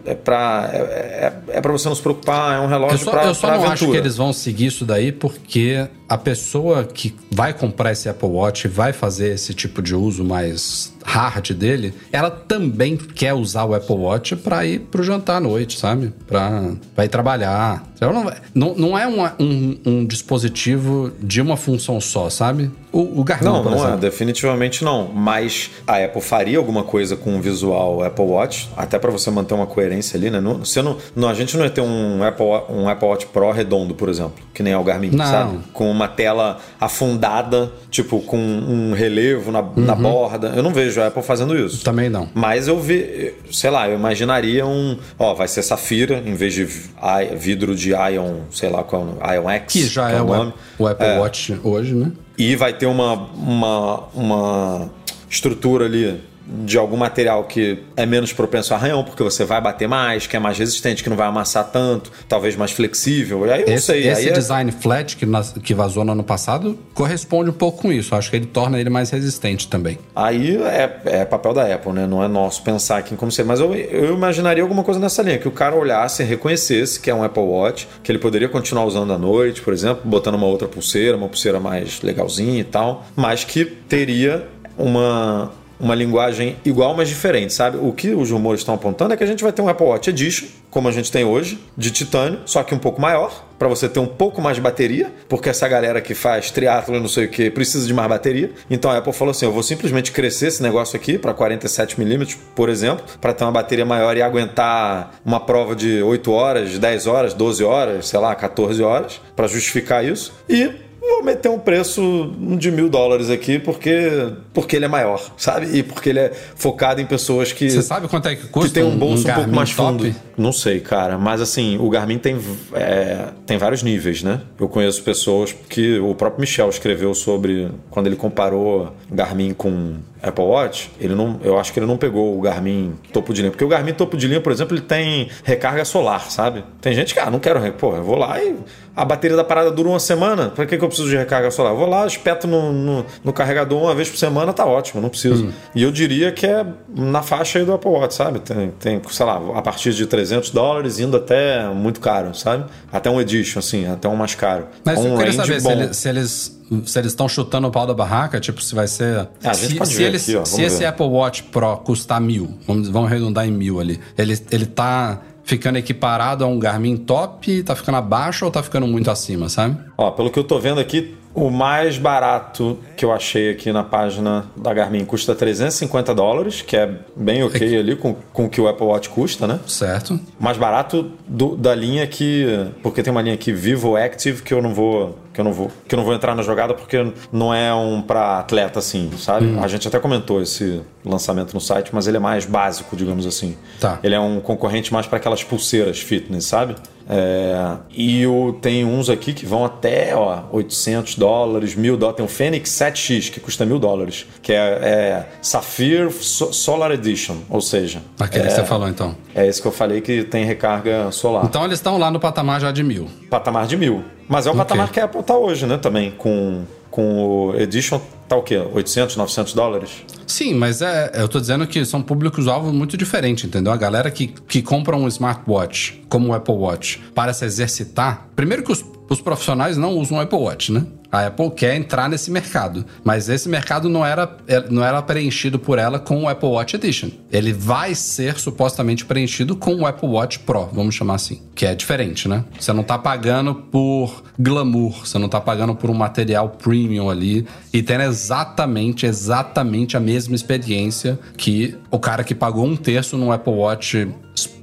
é pra, é, é, é pra você não se preocupar, é um Eu relógio só, pra, eu só não aventura. acho que eles vão seguir isso daí porque a pessoa que vai comprar esse Apple Watch vai fazer esse tipo de uso mais hard dele, ela também quer usar o Apple Watch para ir pro jantar à noite, sabe? Pra, pra ir trabalhar. Ela não, não, não é uma- um, um dispositivo de uma função só, sabe? O, o Garmin, Não, não é, exemplo. definitivamente não. Mas a Apple faria alguma coisa com o visual Apple Watch, até pra você manter uma coerência ali, né? Não, você não, não, a gente não ia ter um Apple, um Apple Watch Pro redondo, por exemplo, que nem é o Garmin, Não. sabe? Com uma tela afundada, tipo, com um relevo na, na Uhum. borda. Eu não vejo a Apple fazendo isso. Também não. Mas eu vi, sei lá, eu imaginaria um. Ó, vai ser safira em vez de vi- vidro de Ion, sei lá qual é o nome, Ion X. Que já é, o, nome. o Apple Watch hoje, né? E vai ter uma, uma, uma estrutura ali de algum material que é menos propenso a arranhão, porque você vai bater mais, que é mais resistente, que não vai amassar tanto, talvez mais flexível. E aí eu Esse, sei. esse aí é- design flat que, nas- que vazou no ano passado corresponde um pouco com isso. Acho que ele torna ele mais resistente também. Aí é, é papel da Apple, né? Não é nosso pensar aqui em como ser. Mas eu, eu imaginaria alguma coisa nessa linha, que o cara olhasse e reconhecesse que é um Apple Watch, que ele poderia continuar usando à noite, por exemplo, botando uma outra pulseira, uma pulseira mais legalzinha e tal, mas que teria uma. Uma linguagem igual, mas diferente, sabe? O que os rumores estão apontando é que a gente vai ter um Apple Watch Edition, como a gente tem hoje, de titânio, só que um pouco maior, para você ter um pouco mais de bateria, porque essa galera que faz triatlo e não sei o que precisa de mais bateria. Então a Apple falou assim: eu vou simplesmente crescer esse negócio aqui para 47 milímetros, por exemplo, para ter uma bateria maior e aguentar uma prova de 8 horas, 10 horas, 12 horas, sei lá, 14 horas, para justificar isso. E vou meter um preço de mil dólares aqui porque, porque ele é maior, sabe? E porque ele é focado em pessoas que. Você sabe quanto é que custa que tem um bolso um, pouco Garmin mais fundo. top? Não sei, cara. Mas assim, o Garmin tem, é, tem vários níveis, né? Eu conheço pessoas que o próprio Michel escreveu sobre quando ele comparou Garmin com Apple Watch, ele não, eu acho que ele não pegou o Garmin topo de linha. Porque o Garmin topo de linha, por exemplo, ele tem recarga solar, sabe? Tem gente que, ah, não quero. Pô, eu vou lá e a bateria da parada dura uma semana. Pra que, que eu preciso de recarga solar? Eu vou lá, espeto no, no, no carregador uma vez por semana, tá ótimo, não preciso. E eu diria que é na faixa aí do Apple Watch, sabe? Tem, tem, sei lá, a partir de 300 dólares, indo até muito caro, sabe? Até um Edition, assim, até um mais caro. Mas um eu queria saber se, bom. ele- se eles se eles estão chutando o pau da barraca, tipo, se vai ser. É, a gente se, pode se ver eles- aqui, ó, se esse. Apple Watch Pro custar mil, vamos, vamos arredondar em mil ali, ele, ele tá ficando equiparado a um Garmin top, tá ficando abaixo ou tá ficando muito acima, sabe? Ó, pelo que eu tô vendo aqui, o mais barato que eu achei aqui na página da Garmin custa 350 dólares, que é bem ok ali com, com o que o Apple Watch custa, né? Certo? Mais barato do- da linha que. Porque tem uma linha aqui Vivo Active que eu não vou. Que eu não vou, que eu não vou entrar na jogada porque não é um para atleta assim, sabe? Hum. A gente até comentou esse lançamento no site, mas ele é mais básico, digamos assim. Tá. Ele é um concorrente mais para aquelas pulseiras fitness, sabe? É, e o, tem uns aqui que vão até ó, 800 dólares, mil dólares. Tem o Fênix 7X que custa mil dólares, que é, é Sapphire So- Solar Edition, ou seja, Aquele que você falou então. é esse que eu falei que tem recarga solar. Então eles estão lá no patamar já de mil. patamar de mil. Mas é o Ok. patamar que a Apple tá hoje, né? Também com, com o Edition tá o quê? 800, 900 dólares? Sim, mas é, eu tô dizendo que são públicos-alvo muito diferentes, entendeu? A galera que, que compra um smartwatch, como o Apple Watch, para se exercitar. Primeiro que os, os profissionais não usam o Apple Watch, né? A Apple quer entrar nesse mercado, mas esse mercado não era, é, não era preenchido por ela com o Apple Watch Edition. Ele vai ser supostamente preenchido com o Apple Watch Pro, vamos chamar assim, que é diferente, né? Você não tá pagando por glamour, você não tá pagando por um material premium ali e tendo exatamente, exatamente a mesma experiência que o cara que pagou um terço no Apple Watch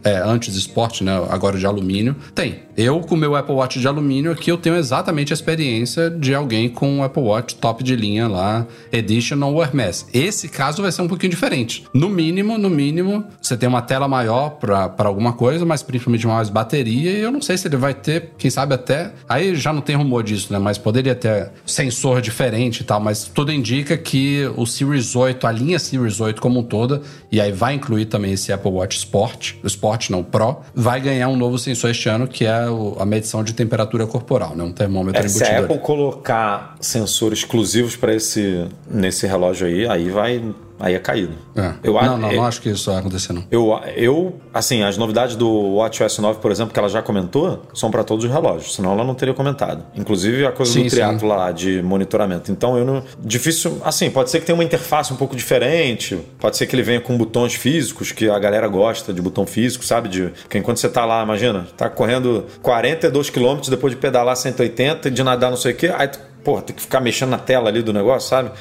é, antes Sport, né? Agora de alumínio, tem. Eu, com meu Apple Watch de alumínio aqui, eu tenho exatamente a experiência de alguém com um Apple Watch top de linha lá, Edition ou Hermes. Esse caso vai ser um pouquinho diferente. No mínimo, no mínimo, você tem uma tela maior para alguma coisa, mas principalmente mais bateria, e eu não sei se ele vai ter, quem sabe até. Aí já não tem rumor disso, né? Mas poderia ter sensor diferente e tal, mas tudo indica que o Series 8, a linha Series 8 como um toda, e aí vai incluir também esse Apple Watch Sport, o Sport não, o Pro, vai ganhar um novo sensor este ano, que é a medição de temperatura corporal, né? Um termômetro É, se a. Apple colocar sensores exclusivos para esse nesse relógio aí, aí vai aí é caído. É. Eu, não, não, é- não acho que isso vai acontecer, não. Eu, eu, assim, as novidades do WatchOS 9, por exemplo, que ela já comentou, são para todos os relógios, senão ela não teria comentado. Inclusive a coisa Sim, do sim. triatlo lá de monitoramento. Então eu não. Difícil. Assim, pode ser que tenha uma interface um pouco diferente, pode ser que ele venha com botões físicos, que a galera gosta de botão físico, sabe? De, porque enquanto você tá lá, imagina, tá correndo 42 km depois de pedalar 180 e de nadar não sei o quê, aí tu Porra, tem que ficar mexendo na tela ali do negócio, sabe?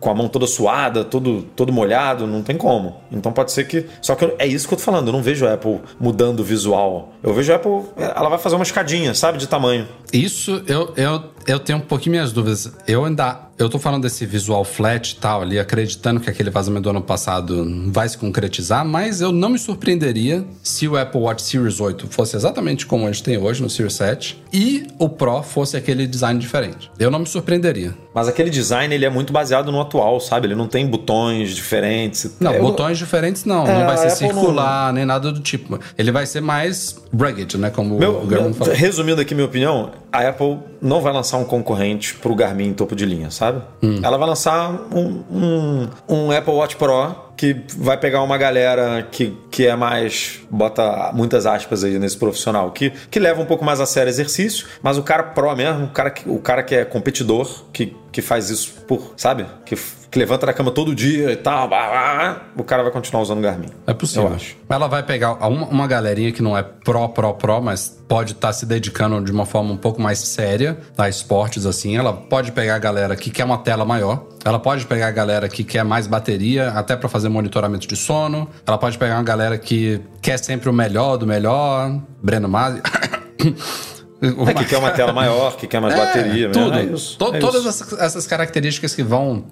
Com a mão toda suada, todo, todo molhado, não tem como. Então pode ser que. Só que eu- é isso que eu tô falando, eu não vejo a Apple mudando o visual. Eu vejo a Apple, ela vai fazer uma escadinha, sabe? De tamanho. Isso eu, eu, eu tenho um pouquinho minhas dúvidas. Eu ainda. Eu tô falando desse visual flat e tal ali, acreditando que aquele vazamento do ano passado vai se concretizar, mas eu não me surpreenderia se o Apple Watch Series 8 fosse exatamente como a gente tem hoje no Series 7 e o Pro fosse aquele design diferente. Eu não me surpreenderia. Mas aquele design ele é muito baseado no atual, sabe? Ele não tem botões diferentes. Não, É, botões diferentes não. É, não vai ser Apple circular, nem nada do tipo. Ele vai ser mais rugged, né? Como Meu, o falou. resumindo aqui minha opinião, a Apple não vai lançar um concorrente pro Garmin topo de linha, sabe? Ela vai lançar um, um, um Apple Watch Pro que vai pegar uma galera que, que é mais, bota muitas aspas aí nesse profissional, que, que leva um pouco mais a sério exercício, mas o cara pro mesmo, o cara que, o cara que é competidor, que, que faz isso por, sabe? Que, que levanta da cama todo dia e tal, blá, blá, o cara vai continuar usando o Garmin. É possível. Eu acho. Ela vai pegar uma, uma galerinha que não é pró, pró, pró, mas pode estar se dedicando de uma forma um pouco mais séria a esportes assim. Ela pode pegar a galera que quer uma tela maior. Ela pode pegar a galera que quer mais bateria, até para fazer monitoramento de sono. Ela pode pegar uma galera que quer sempre o melhor do melhor. Breno Masi. É que quer uma tela maior, que quer mais bateria, tudo. né? É isso, To- é todas essas, essas características que vão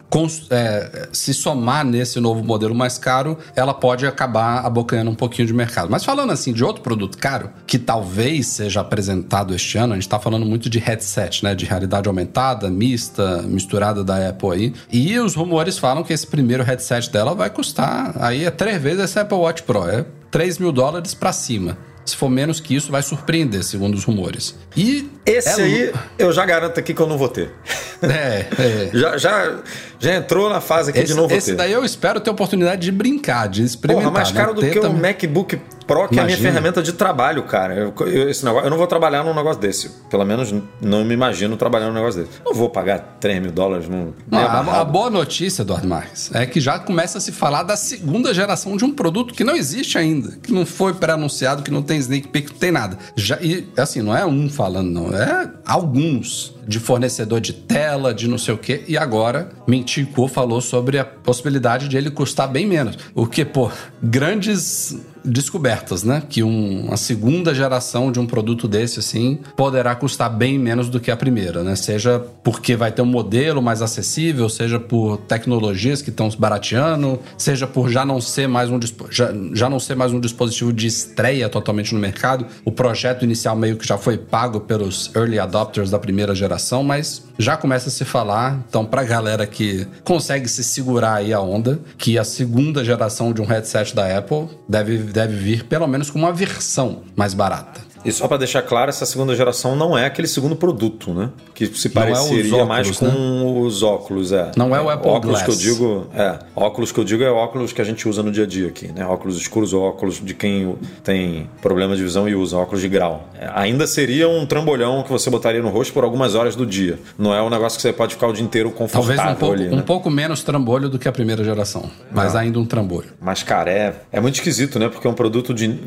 é, se somar nesse novo modelo mais caro, ela pode acabar abocanhando um pouquinho de mercado. Mas falando assim de outro produto caro, que talvez seja apresentado este ano, a gente tá falando muito de headset, né? De realidade aumentada, mista, misturada da Apple aí. E os rumores falam que esse primeiro headset dela vai custar aí é três vezes esse Apple Watch Pro. É 3 mil dólares pra cima. Se for menos que isso, vai surpreender, segundo os rumores. E Esse é aí, eu já garanto aqui que eu não vou ter. É, é. Já, já, já entrou na fase aqui Esse, de não vou esse ter. daí eu espero ter oportunidade de brincar, de experimentar. Porra, mais caro não do que o também- MacBook Pro, que é a minha ferramenta de trabalho, cara. Eu, eu- esse negócio, eu não vou trabalhar num negócio desse. Pelo menos não me imagino trabalhando num negócio desse. Não vou pagar 3 mil dólares num. Não, a, a boa notícia, Eduardo Marques, é que já começa a se falar da segunda geração de um produto que não existe ainda, que não foi pré-anunciado, que não tem sneak peek, não tem nada. Já, e assim, não é um falando, não, é alguns de fornecedor de tela, de não sei o quê, e agora Mintico falou sobre a possibilidade de ele custar bem menos. O que, pô, grandes descobertas, né? Que um, uma segunda geração de um produto desse, assim, poderá custar bem menos do que a primeira, né? Seja porque vai ter um modelo mais acessível, seja por tecnologias que estão barateando, seja por já não ser mais um já, já não ser mais um dispositivo de estreia totalmente no mercado. O projeto inicial meio que já foi pago pelos early adopters da primeira geração, mas já começa a se falar, então pra galera que consegue se segurar aí a onda, que a segunda geração de um headset da Apple deve, deve vir pelo menos com uma versão mais barata. E só pra deixar claro, essa segunda geração não é aquele segundo produto, né? Que se Não é pareceria óculos, mais com né? os óculos, é. Não é o Apple óculos Glass. que eu digo, é, óculos que eu digo é óculos que a gente usa no dia a dia aqui, né? Óculos escuros ou óculos de quem tem problema de visão e usa óculos de grau. É, ainda seria um trambolhão que você botaria no rosto por algumas horas do dia. Não é um negócio que você pode ficar o dia inteiro confortável Talvez um pouco, ali, um né? pouco menos trambolho do que a primeira geração, mas ainda um trambolho. Mas, cara, é, é muito esquisito, né? Porque é um produto de.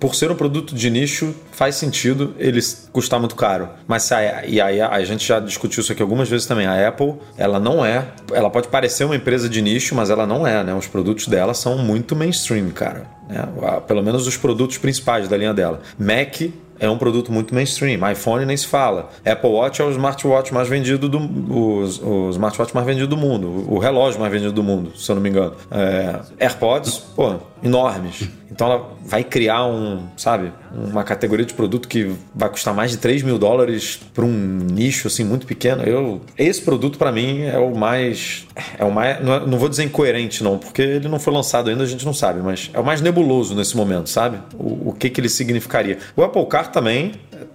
Por ser um produto de nicho, faz sentido ele custar muito caro. Mas a, e aí a, a gente já discutiu isso aqui algumas vezes também. A Apple, ela não é. Ela pode parecer uma empresa de nicho, mas ela não é, né? Os produtos dela são muito mainstream, cara. né? Pelo menos os produtos principais da linha dela. Mac é um produto muito mainstream. iPhone nem se fala. Apple Watch é o smartwatch mais vendido do o, o smartwatch mais vendido do mundo, o relógio mais vendido do mundo, se eu não me engano. É, AirPods, pô, enormes. Então ela vai criar um, sabe, uma categoria de produto que vai custar mais de 3 mil dólares para um nicho assim muito pequeno. Eu, esse produto para mim é o mais, é o mais, não, é- não vou dizer incoerente não, porque ele não foi lançado ainda, a gente não sabe, mas é o mais nebuloso nesse momento, sabe? O, o que que ele significaria? O Apple Car também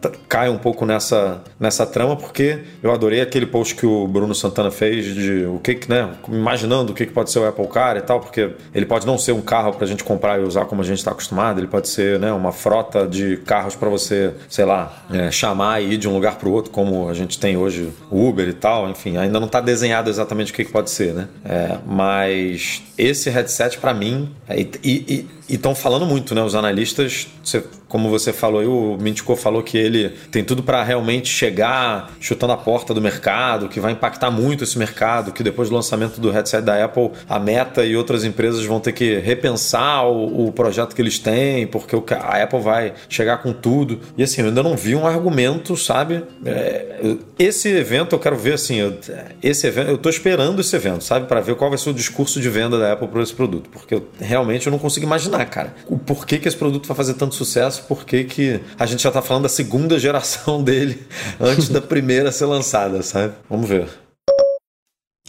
cai um pouco nessa, nessa trama, porque eu adorei aquele post que o Bruno Santana fez de o que que, né, imaginando o que que pode ser o Apple Car e tal, porque ele pode não ser um carro pra gente comprar e usar como a gente está acostumado, ele pode ser, né, uma frota de carros para você, sei lá, é, chamar e ir de um lugar para o outro, como a gente tem hoje o Uber e tal, enfim, ainda não está desenhado exatamente o que que pode ser, né? É, mas esse headset para mim, é, e estão falando muito, né? Os analistas, você como você falou, o Mintico falou que ele tem tudo para realmente chegar chutando a porta do mercado, que vai impactar muito esse mercado, que depois do lançamento do headset da Apple, a Meta e outras empresas vão ter que repensar o, o projeto que eles têm, porque a Apple vai chegar com tudo. E assim, eu ainda não vi um argumento, sabe? É, esse evento eu quero ver assim, eu, esse evento, eu tô esperando esse evento, sabe? Para ver qual vai ser o discurso de venda da Apple para esse produto, porque eu, realmente eu não consigo imaginar, cara, o porquê que esse produto vai fazer tanto sucesso, porquê que a gente já tá falando da segunda geração dele antes da primeira ser lançada, sabe? Vamos ver.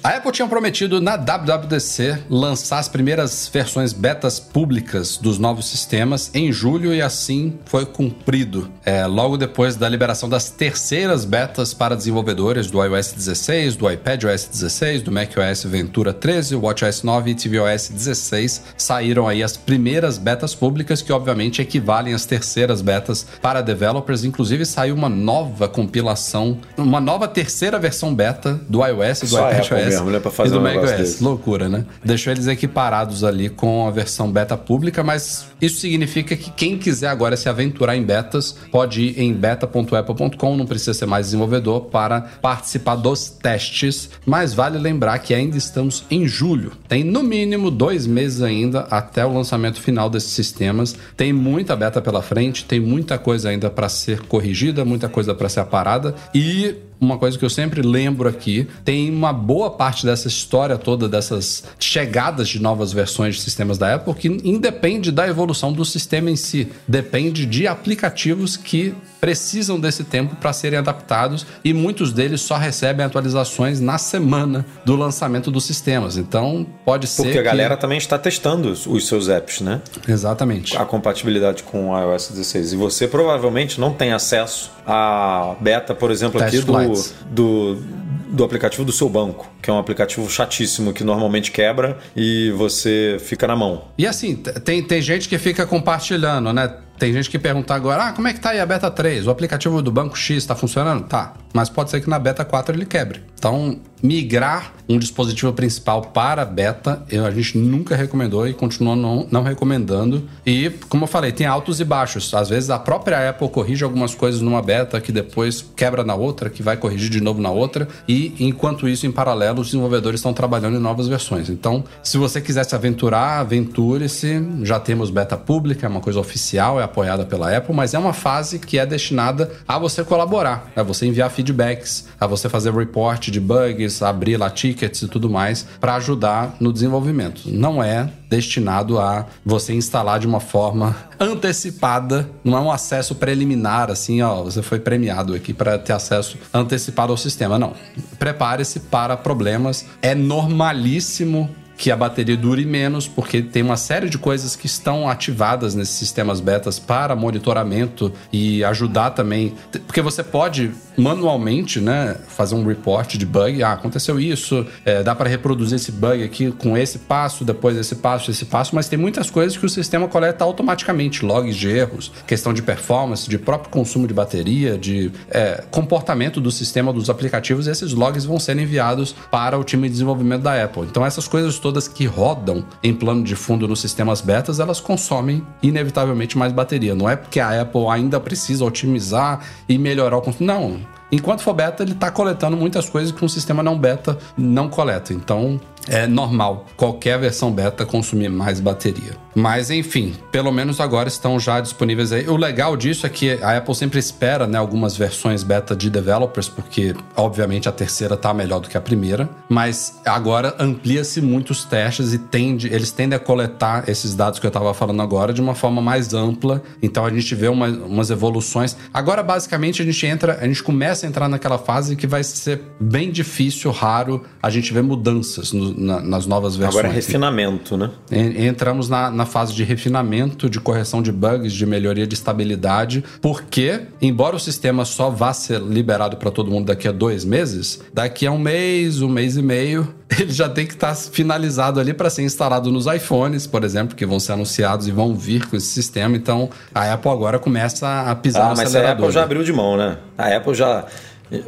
A Apple tinha prometido na WWDC lançar as primeiras versões betas públicas dos novos sistemas em julho e assim foi cumprido. É, logo depois da liberação das terceiras betas para desenvolvedores do iOS 16, do iPadOS 16, do macOS Ventura 13, WatchOS 9 e tvOS 16, saíram aí as primeiras betas públicas que obviamente equivalem às terceiras betas para developers. Inclusive saiu uma nova compilação, uma nova terceira versão beta do iOS e do iPadOS mesmo, né? Pra fazer e do um macOS. Desse. Loucura, né? Deixou eles equiparados ali com a versão beta pública, mas isso significa que quem quiser agora se aventurar em betas pode ir em beta.apple.com, não precisa ser mais desenvolvedor para participar dos testes. Mas vale lembrar que ainda estamos em julho. Tem no mínimo dois meses ainda até o lançamento final desses sistemas. Tem muita beta pela frente, tem muita coisa ainda para ser corrigida, muita coisa para ser aparada e uma coisa que eu sempre lembro aqui, tem uma boa parte dessa história toda, dessas chegadas de novas versões de sistemas da Apple, que independe da evolução do sistema em si, depende de aplicativos que precisam desse tempo para serem adaptados e muitos deles só recebem atualizações na semana do lançamento dos sistemas. Então, pode ser. Porque a galera também está testando os seus apps, né? Exatamente. A compatibilidade com o iOS 16. E você provavelmente não tem acesso à beta, por exemplo, Test aqui do, do, do aplicativo do seu banco, que é um aplicativo chatíssimo que normalmente quebra e você fica na mão. E assim, tem, tem gente que fica compartilhando, né? Tem gente que pergunta agora, ah, como é que tá aí a beta 3? O aplicativo do banco X está funcionando? Tá, mas pode ser que na beta 4 ele quebre. Então, migrar um dispositivo principal para beta, a gente nunca recomendou e continua não, não recomendando. E, como eu falei, tem altos e baixos. Às vezes a própria Apple corrige algumas coisas numa beta que depois quebra na outra, que vai corrigir de novo na outra. E, enquanto isso, em paralelo, os desenvolvedores estão trabalhando em novas versões. Então, se você quiser se aventurar, aventure-se. Já temos beta pública, é uma coisa oficial, é apoiada pela Apple, mas é uma fase que é destinada a você colaborar, a você enviar feedbacks, a você fazer report de bugs, abrir lá tickets e tudo mais para ajudar no desenvolvimento. Não é destinado a você instalar de uma forma antecipada, não é um acesso preliminar assim, ó, você foi premiado aqui para ter acesso antecipado ao sistema, não. Prepare-se para problemas. É normalíssimo que a bateria dure menos, porque tem uma série de coisas que estão ativadas nesses sistemas betas para monitoramento e ajudar também. Porque você pode manualmente, né, fazer um report de bug. Ah, aconteceu isso, é, dá para reproduzir esse bug aqui com esse passo, depois esse passo, esse passo, mas tem muitas coisas que o sistema coleta automaticamente, logs de erros, questão de performance, de próprio consumo de bateria, de é, comportamento do sistema dos aplicativos. E esses logs vão ser enviados para o time de desenvolvimento da Apple. Então essas coisas todas que rodam em plano de fundo nos sistemas betas, elas consomem inevitavelmente mais bateria. Não é porque a Apple ainda precisa otimizar e melhorar o consumo. Não, Enquanto for beta, ele está coletando muitas coisas que um sistema não beta não coleta. Então, é normal qualquer versão beta consumir mais bateria. Mas enfim, pelo menos agora estão já disponíveis aí. O legal disso é que a Apple sempre espera né, algumas versões beta de developers, porque obviamente a terceira está melhor do que a primeira, mas agora amplia-se muitos testes e tende, eles tendem a coletar esses dados que eu estava falando agora de uma forma mais ampla. Então a gente vê uma, umas evoluções. Agora basicamente a gente entra, a gente começa a entrar naquela fase que vai ser bem difícil, raro a gente ver mudanças no, na, nas novas versões. Agora é refinamento, né? Entramos na, na fase de refinamento, de correção de bugs, de melhoria de estabilidade, porque, embora o sistema só vá ser liberado para todo mundo daqui a dois meses, daqui a um mês, um mês e meio, ele já tem que estar tá finalizado ali para ser instalado nos iPhones, por exemplo, que vão ser anunciados e vão vir com esse sistema. Então, a Apple agora começa a pisar ah, no mas acelerador. a Apple já abriu de mão, né? A Apple já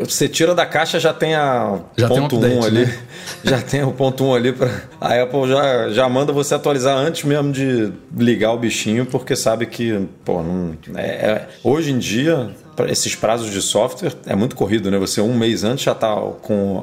Você tira da caixa, já tem a Já tem um ponto update, 1 ali. né? Já tem o ponto 1 ali para A Apple já, já manda você atualizar antes mesmo de ligar o bichinho, porque sabe que, pô, não, é, é- hoje em dia, esses prazos de software é muito corrido, né? Você um mês antes já tá com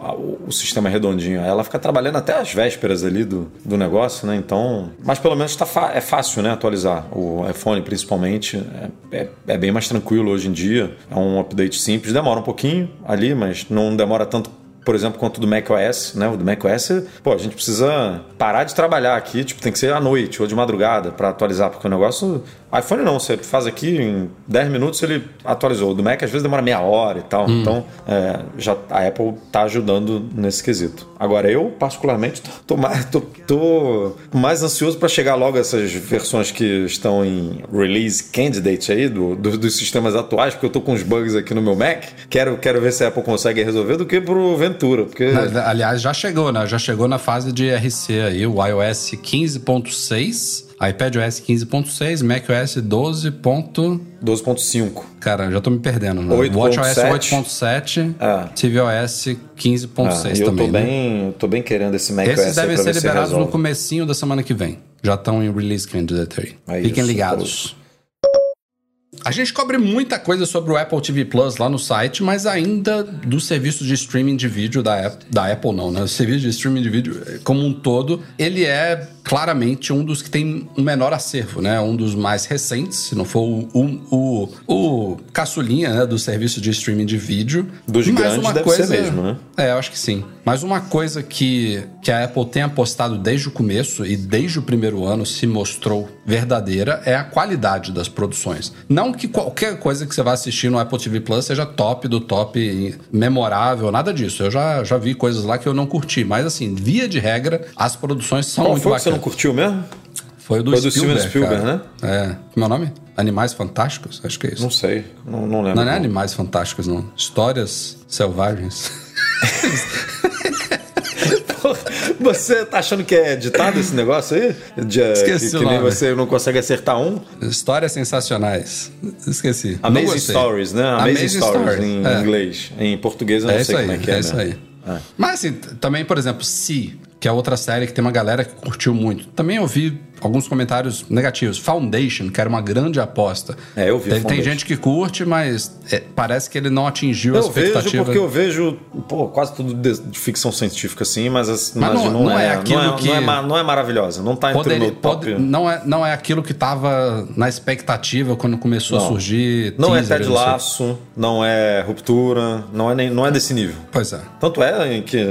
o, sistema redondinho. Ela fica trabalhando até as vésperas ali do, do negócio, né? Então. Mas pelo menos tá é fácil, né? Atualizar. O iPhone, principalmente, é, é, é bem mais tranquilo hoje em dia. É um update simples. Demora um pouquinho ali, mas não demora tanto por exemplo, quanto do macOS, né? O do macOS, pô, a gente precisa parar de trabalhar aqui, tipo, tem que ser à noite ou de madrugada para atualizar, porque o negócio. iPhone não, você faz aqui em 10 minutos ele atualizou. O do Mac às vezes demora meia hora e tal. Então, é, já a Apple tá ajudando nesse quesito. Agora, eu, particularmente, tô, mais, tô, tô mais ansioso para chegar logo essas versões que estão em release candidate aí do, do- dos sistemas atuais, porque eu tô com uns bugs aqui no meu Mac. Quero, quero ver se a Apple consegue resolver do que pro Ventura, porque. Aliás, já chegou, né? Já chegou na fase de RC aí, o iOS 15.6, iPadOS 15.6, macOS 12. ponto- 12.5. Cara, já tô me perdendo. Né? 8.7. WatchOS 8.7, É. tvOS 15.6 Ah, e eu também, tô né? bem, eu tô bem querendo esse macOS Esses devem ser ver se liberados no comecinho da semana que vem. Já estão em release candidate aí. É Fiquem isso, ligados. A gente cobre muita coisa sobre o Apple TV Plus lá no site, mas ainda do serviço de streaming de vídeo da Apple, da Apple não, né? O serviço de streaming de vídeo eh, como um todo, ele é claramente um dos que tem um menor acervo, né? Um dos mais recentes, se não for o, o, o, o caçulinha né? do serviço de streaming de vídeo. Dos Mas grandes uma deve coisa- ser mesmo, né? é, eu acho que sim. Mas uma coisa que, que a Apple tem apostado desde o começo e desde o primeiro ano se mostrou verdadeira é a qualidade das produções. Não que qualquer coisa que você vá assistir no Apple TV Plus seja top do top, memorável, nada disso. Eu já, já vi coisas lá que eu não curti. Mas assim, via de regra, as produções são Qual muito bacanas. Não curtiu mesmo? Foi o do Foi do Spielberg, Steven Spielberg, cara. né? É. Como é o nome? Animais Fantásticos? Acho que é isso. Não sei, não, não lembro. Não, não é. Animais Fantásticos, não. Histórias Selvagens. Você tá achando que é ditado esse negócio aí? De, Esqueci que, que nem você não consegue acertar um? Histórias sensacionais. Esqueci. Amazing. Stories, né? Amazing, Stories, em é. inglês. Em português eu não É sei isso aí, como é que é. é isso né? aí. Mas assim, também, por exemplo, Si, que é outra série que tem uma galera que curtiu muito. Também ouvi alguns comentários negativos. Foundation, que era uma grande aposta. É, eu vi Tem, tem gente que curte, mas é, parece que ele não atingiu a Eu vejo porque eu vejo pô, quase tudo de, de ficção científica assim, mas, as, Mas mas não- não, não é é, aquilo não é, que- não é, ma- não é maravilhosa, não tá entre Poderia- pode- não, é, não é aquilo que tava na expectativa quando começou a Não. surgir. Não é teaser, Ted não sei. Laço, não é Ruptura, não é, nem, não é desse nível. Pois é. Tanto é que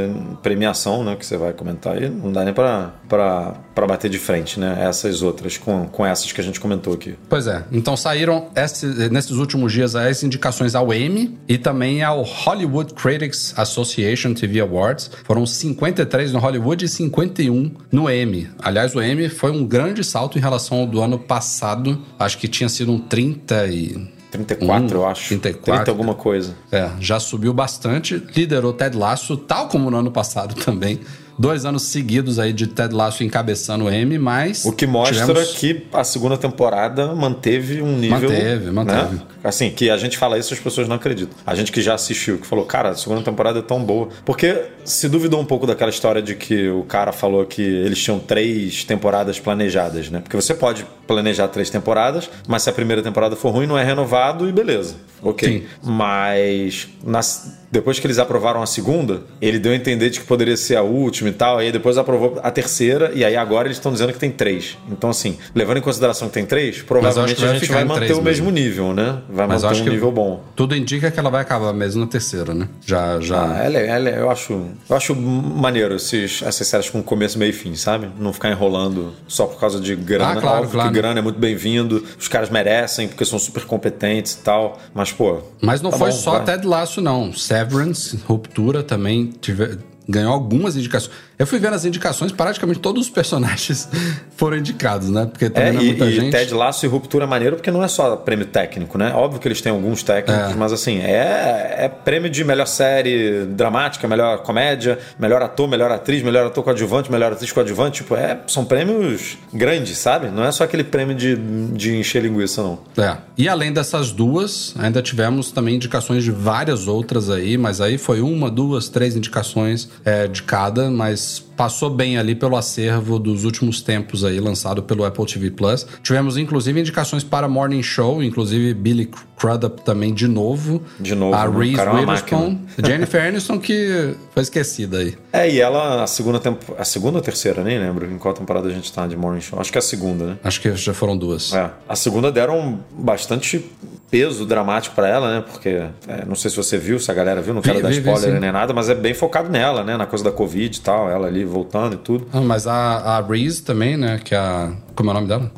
premiação, né, que você vai comentar aí, não dá nem pra, pra, pra bater de frente, né? Essas outras, com, com essas que a gente comentou aqui. Pois é. Então saíram esse- nesses últimos dias as indicações ao Emmy e também ao Hollywood Critics Association TV Awards. Foram 53 no Hollywood e 51 no Emmy. Aliás, o Emmy foi um grande salto em relação ao do ano passado. Acho que tinha sido um 30 e 34, Hum, eu acho. 34. 30 alguma coisa. É, já subiu bastante, liderou Ted Lasso, tal como no ano passado também. Dois anos seguidos aí de Ted Lasso encabeçando o Emmy, mas. O que mostra tivemos- que a segunda temporada manteve um nível. Manteve, manteve. né? Assim, que a gente fala isso as pessoas não acreditam. A gente que já assistiu, que falou, cara, a segunda temporada é tão boa. Porque se duvidou um pouco daquela história de que o cara falou que eles tinham três temporadas planejadas, né? Porque você pode planejar três temporadas, mas se a primeira temporada for ruim, não é renovado e beleza. Ok. Sim. Mas nas- depois que eles aprovaram a segunda, ele deu a entender de que poderia ser a última e tal. Aí depois aprovou a terceira, e aí agora eles estão dizendo que tem três. Então, assim, levando em consideração que tem três, provavelmente a gente vai manter o mesmo mesmo. nível, né? Vai Mas manter um nível bom. Tudo indica que ela vai acabar mesmo na terceira, né? Já, já. Ah, ela, é- ela é- eu, acho, eu acho maneiro esses, essas séries com começo, meio e fim, sabe? Não ficar enrolando só por causa de grana. Ah, claro, Óbvio claro. que grana é muito bem-vindo, os caras merecem porque são super competentes e tal. Mas, pô. Mas não tá foi bom, só vai. Ted Lasso, não. Severance, Ruptura também tive- ganhou algumas indicações. Eu fui vendo as indicações, praticamente todos os personagens foram indicados, né? Porque também É, não é e, muita e gente. Ted Lasso e Ruptura maneiro porque não é só prêmio técnico, né? Óbvio que eles têm alguns técnicos, É. mas assim, é, é prêmio de melhor série dramática, melhor comédia, melhor ator, melhor atriz, melhor ator coadjuvante, melhor atriz coadjuvante. Tipo, é, são prêmios grandes, sabe? Não é só aquele prêmio de, de encher linguiça, não. É. E além dessas duas, ainda tivemos também indicações de várias outras aí, mas aí foi uma, duas, três indicações é, de cada, mas passou bem ali pelo acervo dos últimos tempos aí, lançado pelo Apple TV Plus. Tivemos, inclusive, indicações para Morning Show, inclusive Billy Crudup também de novo. De novo, A né? Reese cara é Witherspoon. Jennifer Aniston, que foi esquecida aí. É, e ela, a segunda tempo, a segunda ou terceira, nem lembro em qual temporada a gente tá de Morning Show. Acho que é a segunda, né? Acho que já foram duas. É. A segunda deram bastante peso dramático pra ela, né? Porque é, não sei se você viu, se a galera viu, não quero Vi, dar vi, vi, spoiler sim. nem nada, mas é bem focado nela, né? Na coisa da Covid e tal, ela ali voltando e tudo. Ah, mas a, a Reese também, né? Que é a. Como é o nome dela?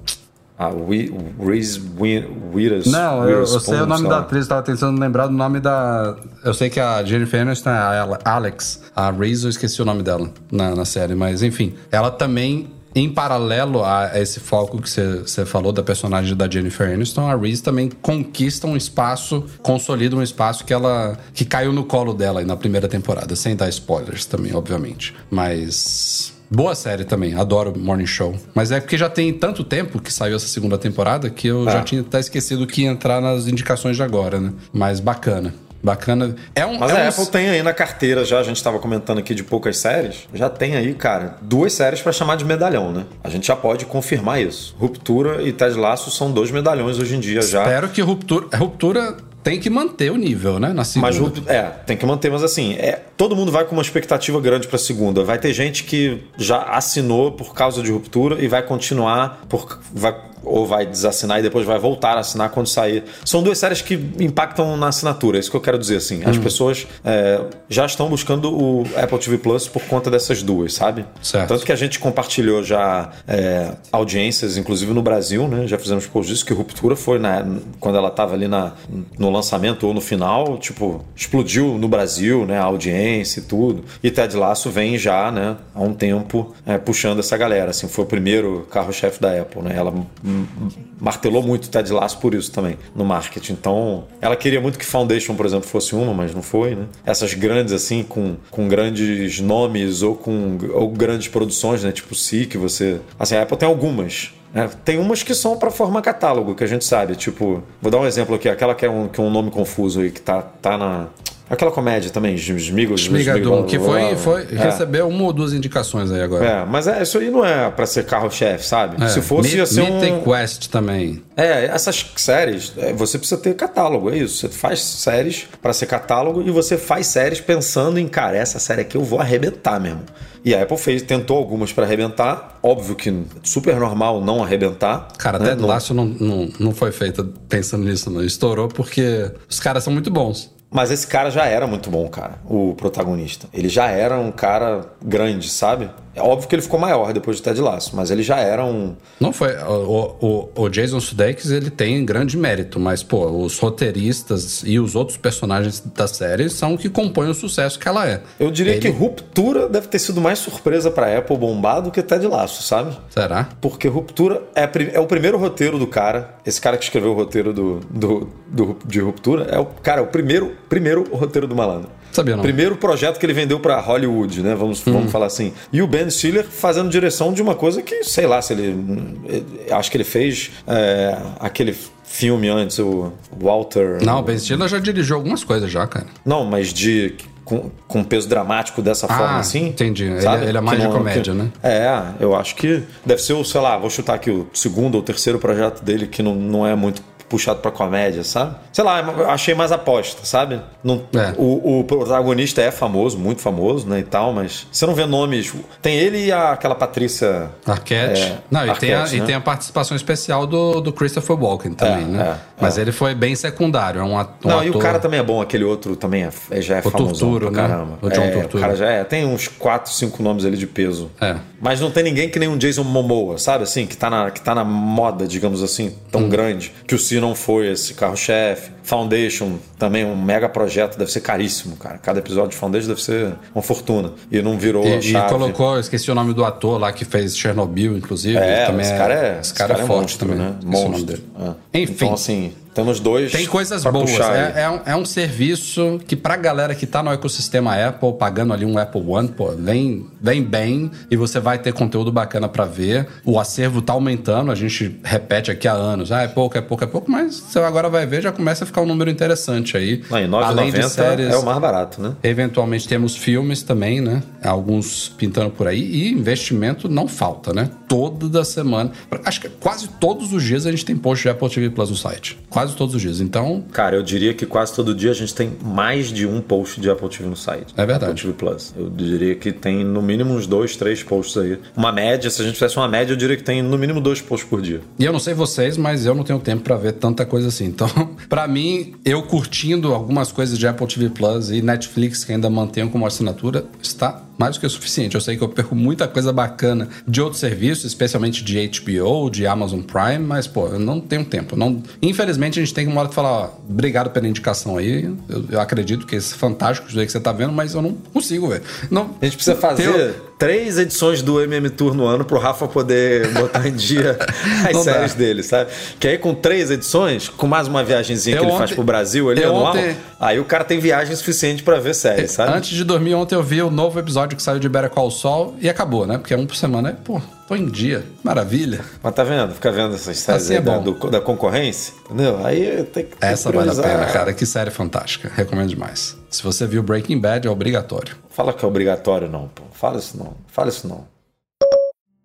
A Reese Wi- Witherspoon. Não, eu, eu sei o nome da atriz, tava tentando lembrar do nome da. Eu sei que a Jennifer Aniston é a Ale- Alex. A Reese, eu esqueci o nome dela na, na série, mas enfim. Ela também, em paralelo a esse foco que você falou da personagem da Jennifer Aniston, a Reese também conquista um espaço, consolida um espaço que ela. que caiu no colo dela aí na primeira temporada, sem dar spoilers também, obviamente. Mas. Boa série também, adoro Morning Show. Mas é porque já tem tanto tempo que saiu essa segunda temporada que eu já Ah. tinha até esquecido que ia entrar nas indicações de agora, né? Mas bacana. Bacana. É um. Mas é a um- Apple tem aí na carteira já, a gente estava comentando aqui de poucas séries, já tem aí, cara, duas séries pra chamar de medalhão, né? A gente já pode confirmar isso. Ruptura e Ted Lasso são dois medalhões hoje em dia já. Espero que ruptura. Ruptura tem que manter o nível, né? Na segunda. Mas é, tem que manter, mas assim, é, todo mundo vai com uma expectativa grande pra segunda. Vai ter gente que já assinou por causa de ruptura e vai continuar por vai, ou vai desassinar e depois vai voltar a assinar quando sair. São duas séries que impactam na assinatura, é isso que eu quero dizer assim. Hum. As pessoas é, já estão buscando o Apple TV Plus por conta dessas duas, sabe? Certo. Tanto que a gente compartilhou já é, audiências, inclusive no Brasil, né? Já fizemos post disso que ruptura foi na, quando ela estava ali na, no lançamento ou no final, tipo, explodiu no Brasil, né? A audiência e tudo. E Ted Lasso vem já, né? Há um tempo é, puxando essa galera. Assim, foi o primeiro carro-chefe da Apple, né? Ela hum, martelou muito Ted Lasso por isso também no marketing. Então, ela queria muito que Foundation, por exemplo, fosse uma, mas não foi, né? Essas grandes assim com, com grandes nomes ou com ou grandes produções, né? Tipo Si, que você, assim, a Apple tem algumas. né? tem umas que são para formar catálogo, que a gente sabe. Tipo, vou dar um exemplo aqui, aquela que é um, que é um nome confuso aí, que tá, tá na. Aquela comédia também, Smigol. Schmigadum, que foi, foi É. recebeu uma ou duas indicações aí agora. É, mas é, isso aí não é pra ser carro-chefe, sabe? É. Se fosse, Mi- ia ser um... Mythic Quest também. É, essas séries, é, você precisa ter catálogo, é isso. Você faz séries pra ser catálogo e você faz séries pensando em, cara, essa série aqui eu vou arrebentar mesmo. E a Apple fez, tentou algumas pra arrebentar. Óbvio que super normal não arrebentar. Cara, né? Ted Não- não, não, não foi feita pensando nisso, não. Estourou porque os caras são muito bons. Mas esse cara já era muito bom, cara, o protagonista. Ele já era um cara grande, sabe? É óbvio que ele ficou maior depois de Ted Lasso, mas ele já era um. Não foi. O, o, o Jason Sudeikis, ele tem grande mérito, mas, pô, os roteiristas e os outros personagens da série são o que compõem o sucesso que ela é. Eu diria Ele- que Ruptura deve ter sido mais surpresa pra Apple bombar do que Ted Lasso, sabe? Será? Porque Ruptura é, é o primeiro roteiro do cara. Esse cara que escreveu o roteiro do, do, do- de Ruptura é o cara, é o primeiro, primeiro roteiro do malandro. Sabia não. Primeiro projeto que ele vendeu pra Hollywood, né? Vamos, vamos falar assim. E o Ben Stiller fazendo direção de uma coisa que, sei lá, se ele. eu Acho que ele fez é, aquele filme antes, o Walter. Não, o Ben Stiller já dirigiu algumas coisas já, cara. Não, mas de. Com, com peso dramático dessa forma Ah, assim. entendi. Ele- sabe? ele é mais Que de não- comédia, que- né? É, eu acho que deve ser o, sei lá, vou chutar aqui o segundo ou terceiro projeto dele que não, não é muito puxado pra comédia, sabe? Sei lá, eu achei mais aposta, sabe? Não, É. o, o protagonista é famoso, muito famoso, né, e tal, mas você não vê nomes. Tem ele e a, aquela Patrícia. Arquette. É, não, e, tem a, Arquette, e né? tem a participação especial do, do Christopher Walken também, É, né? é, Mas ele foi bem secundário. É um, at- um Não, ator. e o cara também é bom, aquele outro também é, é- já é O pra né? caramba. O John é, Turturro. O cara já é, tem uns 4, 5 nomes ali de peso. É. Mas não tem ninguém que nem um Jason Momoa, sabe assim? Que tá na, que tá na moda, digamos assim, tão Hum. grande. Que o Si não foi esse carro-chefe. Foundation, também um mega projeto, deve ser caríssimo, cara. Cada episódio de Foundation deve ser uma fortuna. E não virou E, chave. e colocou, esqueci o nome do ator lá que fez Chernobyl, inclusive. É, também esse cara é, esse cara é, é forte monstro, também. né? Monstro. É. Enfim. Então, assim, temos dois. Tem coisas boas. É, é um, é um serviço que pra galera que tá no ecossistema Apple, pagando ali um Apple One, pô, vem, vem bem e você vai ter conteúdo bacana pra ver. O acervo tá aumentando, a gente repete aqui há anos. Ah, é pouco, é pouco, é pouco, mas você agora vai ver, já começa a ficar um número interessante aí. Não, e Além de 9,90 séries, é o mais barato, né? Eventualmente temos filmes também, né? Alguns pintando por aí. E investimento não falta, né? Toda semana. Acho que quase todos os dias a gente tem post de Apple TV Plus no site. Quase todos os dias. Então, Cara, eu diria que quase todo dia a gente tem mais de um post de Apple TV no site. É verdade. Apple TV Plus. Eu diria que tem no mínimo uns dois, três posts aí. Uma média, se a gente fizesse uma média, eu diria que tem no mínimo dois posts por dia. E eu não sei vocês, mas eu não tenho tempo pra ver tanta coisa assim. Então, pra mim, eu curtindo algumas coisas de Apple TV Plus e Netflix que ainda mantenho como assinatura, está mais do que o suficiente. Eu sei que eu perco muita coisa bacana de outros serviços, especialmente de HBO, de Amazon Prime, mas, pô, eu não tenho tempo. Não... Infelizmente, a gente tem que uma hora falar, ó, obrigado pela indicação aí. Eu, eu acredito que esse fantástico isso aí que você tá vendo, mas eu não consigo ver. Não, A gente precisa fazer três edições do MM Tour no ano pro Rafa poder botar em dia as Não dá. séries dele, sabe? Que aí com três edições, com mais uma viagenzinha Eu que ele ontem- faz pro Brasil ali eu anual, ontem- aí o cara tem viagem suficiente pra ver séries, sabe? Antes de dormir ontem eu vi o novo episódio que saiu de Better Call Saul e acabou, né? Porque é um por semana. É, pô, tô em dia. Maravilha. Mas tá vendo? Fica vendo essas séries Assim aí é da, do- da concorrência, entendeu? Aí tem que Essa vale a pena, cara. Que série fantástica. Recomendo demais. Se você viu Breaking Bad, é obrigatório. Fala que é obrigatório não, pô. Fala isso não. Fala isso não.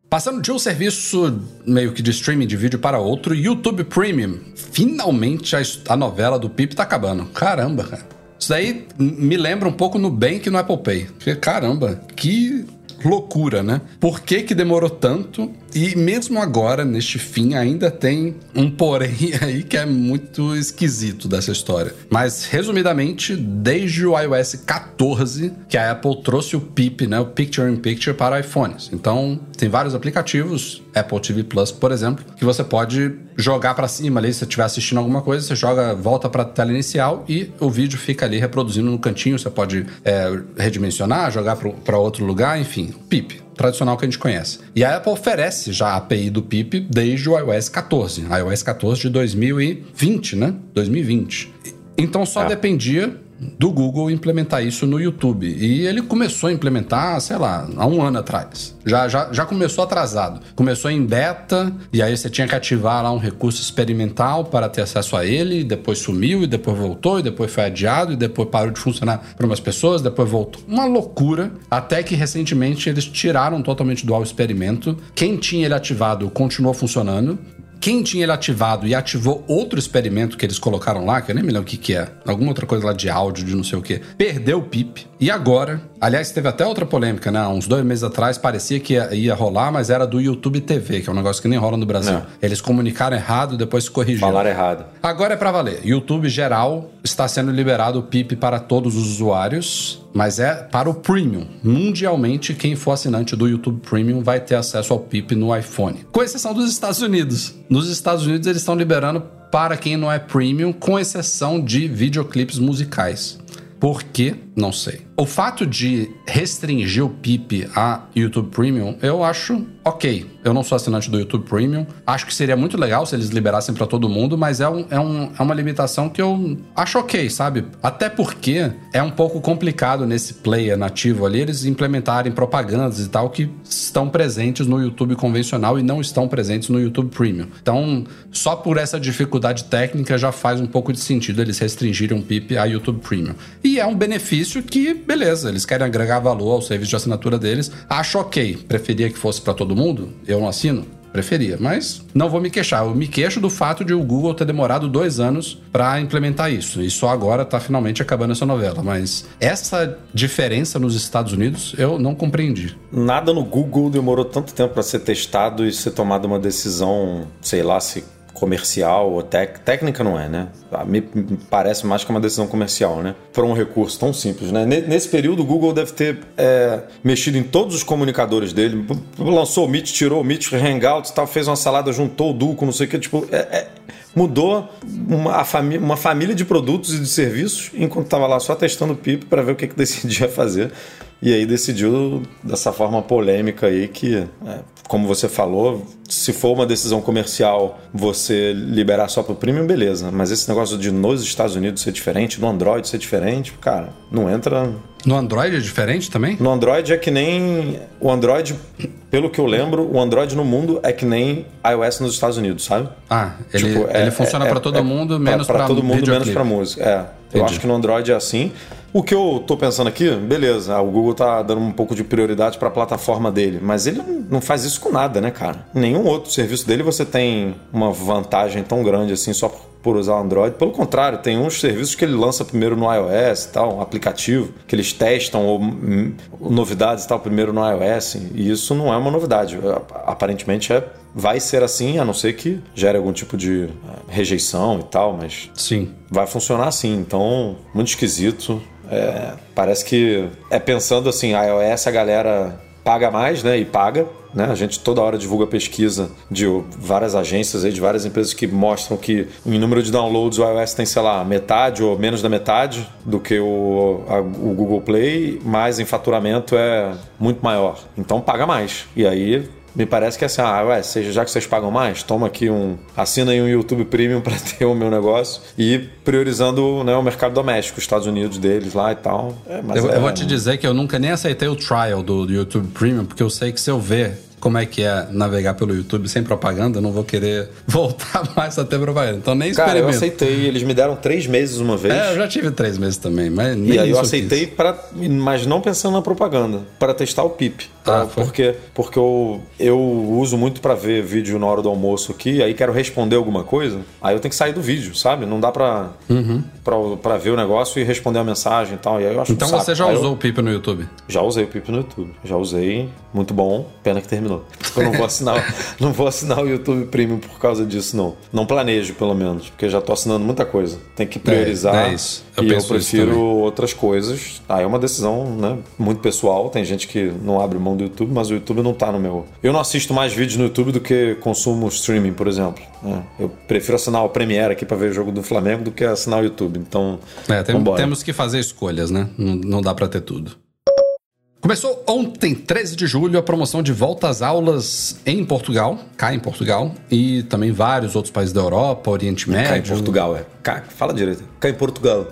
Passando de um serviço meio que de streaming de vídeo para outro, YouTube Premium. Finalmente a, a novela do Pip tá acabando. Caramba, cara. Isso daí me lembra um pouco no Bank e no Apple Pay. Porque, caramba, que loucura, né? Por que que demorou tanto? E mesmo agora, neste fim, ainda tem um porém aí que é muito esquisito dessa história. Mas, resumidamente, desde o iOS 14, que a Apple trouxe o PIP, né? O Picture in Picture para iPhones. Então, tem vários aplicativos, Apple TV Plus, por exemplo, que você pode jogar para cima ali, se você estiver assistindo alguma coisa, você joga, volta para a tela inicial e o vídeo fica ali reproduzindo no cantinho. Você pode é, redimensionar, jogar para outro lugar, enfim, PIP tradicional que a gente conhece. E a Apple oferece já a API do PIP desde o iOS 14, iOS 14 de 2020, né? 2020. Então só É. dependia do Google implementar isso no YouTube. E ele começou a implementar, sei lá, há um ano atrás. Já, já, já começou atrasado. Começou em beta, e aí você tinha que ativar lá um recurso experimental para ter acesso a ele, depois sumiu, e depois voltou, e depois foi adiado, e depois parou de funcionar para umas pessoas, depois voltou. Uma loucura, até que recentemente eles tiraram totalmente do ao experimento. Quem tinha ele ativado continuou funcionando. Quem tinha ele ativado e ativou outro experimento que eles colocaram lá, que eu nem me lembro o que, que é, alguma outra coisa lá de áudio, de não sei o que, perdeu o PIP. E agora, aliás, teve até outra polêmica, né? Uns dois meses atrás parecia que ia, ia rolar, mas era do YouTube TV, que é um negócio que nem rola no Brasil. Não. Eles comunicaram errado, depois se corrigiram. Falaram errado. Agora é pra valer. YouTube geral está sendo liberado o PIP para todos os usuários, mas é para o Premium. Mundialmente, quem for assinante do YouTube Premium vai ter acesso ao PIP no iPhone. Com exceção dos Estados Unidos. Nos Estados Unidos eles estão liberando para quem não é Premium, com exceção de videoclipes musicais. Por quê? Não sei. O fato de restringir o PIP a YouTube Premium, eu acho ok. Eu não sou assinante do YouTube Premium. Acho que seria muito legal se eles liberassem pra todo mundo, mas é, um, é, um, é uma limitação que eu acho ok, sabe? Até porque é um pouco complicado nesse player nativo ali eles implementarem propagandas e tal que estão presentes no YouTube convencional e não estão presentes no YouTube Premium. Então, só por essa dificuldade técnica já faz um pouco de sentido eles restringirem o PIP a YouTube Premium. E é um benefício que, beleza, eles querem agregar valor ao serviço de assinatura deles. Acho ok. Preferia que fosse pra todo mundo? Eu não assino? Preferia, mas não vou me queixar. Eu me queixo do fato de o Google ter demorado dois anos pra implementar isso. E só agora tá finalmente acabando essa novela. Mas essa diferença nos Estados Unidos eu não compreendi. Nada no Google demorou tanto tempo para ser testado e ser tomada uma decisão, sei lá, se comercial ou tec... técnica não é, né? A Me parece mais que uma decisão comercial, né? Para um recurso tão simples, né? Ne- Nesse período, o Google deve ter é, mexido em todos os comunicadores dele, lançou o Meet, tirou o Meet, Hangouts tal, fez uma salada, juntou o Duco, não sei o que, tipo, é- é- mudou uma, uma família de produtos e de serviços enquanto estava lá só testando o PIP para ver o que, que decidia fazer. E aí decidiu dessa forma polêmica aí que, é, como você falou, se for uma decisão comercial você liberar só pro premium, beleza. Mas esse negócio de nos Estados Unidos ser diferente, no Android ser diferente, cara, não entra. No Android é diferente também? No Android é que nem. O Android, pelo que eu lembro, o Android no mundo é que nem iOS nos Estados Unidos, sabe? Ah, ele, tipo, é, ele funciona é, para todo mundo, menos para todo mundo, menos para música. É. Entendi. Eu acho que no Android é assim. O que eu tô pensando aqui, beleza, o Google tá dando um pouco de prioridade para a plataforma dele, mas ele não faz isso com nada, né, cara? Nenhum outro serviço dele você tem uma vantagem tão grande assim só por usar o Android. Pelo contrário, tem uns serviços que ele lança primeiro no iOS e tal, um aplicativo que eles testam ou, hum, novidades e tal primeiro no iOS, e isso não é uma novidade. Aparentemente é vai ser assim, a não ser que gere algum tipo de eh, rejeição e tal, mas sim, vai funcionar assim. Então, muito esquisito. É, parece que é pensando assim, a iOS a galera paga mais, né? E paga. Né? A gente toda hora divulga pesquisa de várias agências aí, de várias empresas que mostram que em número de downloads o iOS tem, sei lá, metade ou menos da metade do que o, a, o Google Play, mas em faturamento é muito maior. Então paga mais. E aí me parece que é assim, ah, ué, seja, já que vocês pagam mais, toma aqui um. Assina aí um YouTube Premium para ter o meu negócio e priorizando né, o mercado doméstico, os Estados Unidos deles lá e tal. É, eu, é, eu, vou te dizer que eu nunca nem aceitei o trial do, do YouTube Premium, porque eu sei que se eu ver como é que é navegar pelo YouTube sem propaganda, eu não vou querer voltar mais a ter propaganda. Então nem Cara, eu aceitei. Eles me deram três meses uma vez. É, eu já tive três meses também, mas nem E aí eu aceitei, mas não pensando na propaganda, para testar o PIP. Tá? Ah, porque porque eu, eu uso muito para ver vídeo na hora do almoço aqui, aí quero responder alguma coisa, aí eu tenho que sair do vídeo, sabe? Não dá para uhum. ver o negócio e responder a mensagem e tal. E aí eu acho então um você já aí usou eu... o PIP no YouTube? Já usei o PIP no YouTube. Já usei, muito bom. Pena que terminou. Eu não vou assinar, não vou assinar o YouTube Premium por causa disso, não. Não planejo, pelo menos, porque já tô assinando muita coisa. Tem que priorizar. É, é isso. Eu e eu prefiro outras coisas. Ah, é uma decisão né, muito pessoal. Tem gente que não abre mão do YouTube, mas o YouTube não tá no meu. Eu não assisto mais vídeos no YouTube do que consumo streaming, por exemplo. Né? Eu prefiro assinar o Premiere aqui para ver o jogo do Flamengo do que assinar o YouTube. Então. É, tem, temos que fazer escolhas, né? Não, não dá para ter tudo. Começou ontem, 13 de julho, a promoção de volta às aulas em Portugal, cá em Portugal, e também vários outros países da Europa, Oriente Médio. Cá em Portugal, é. Fala direito. Cá em Portugal.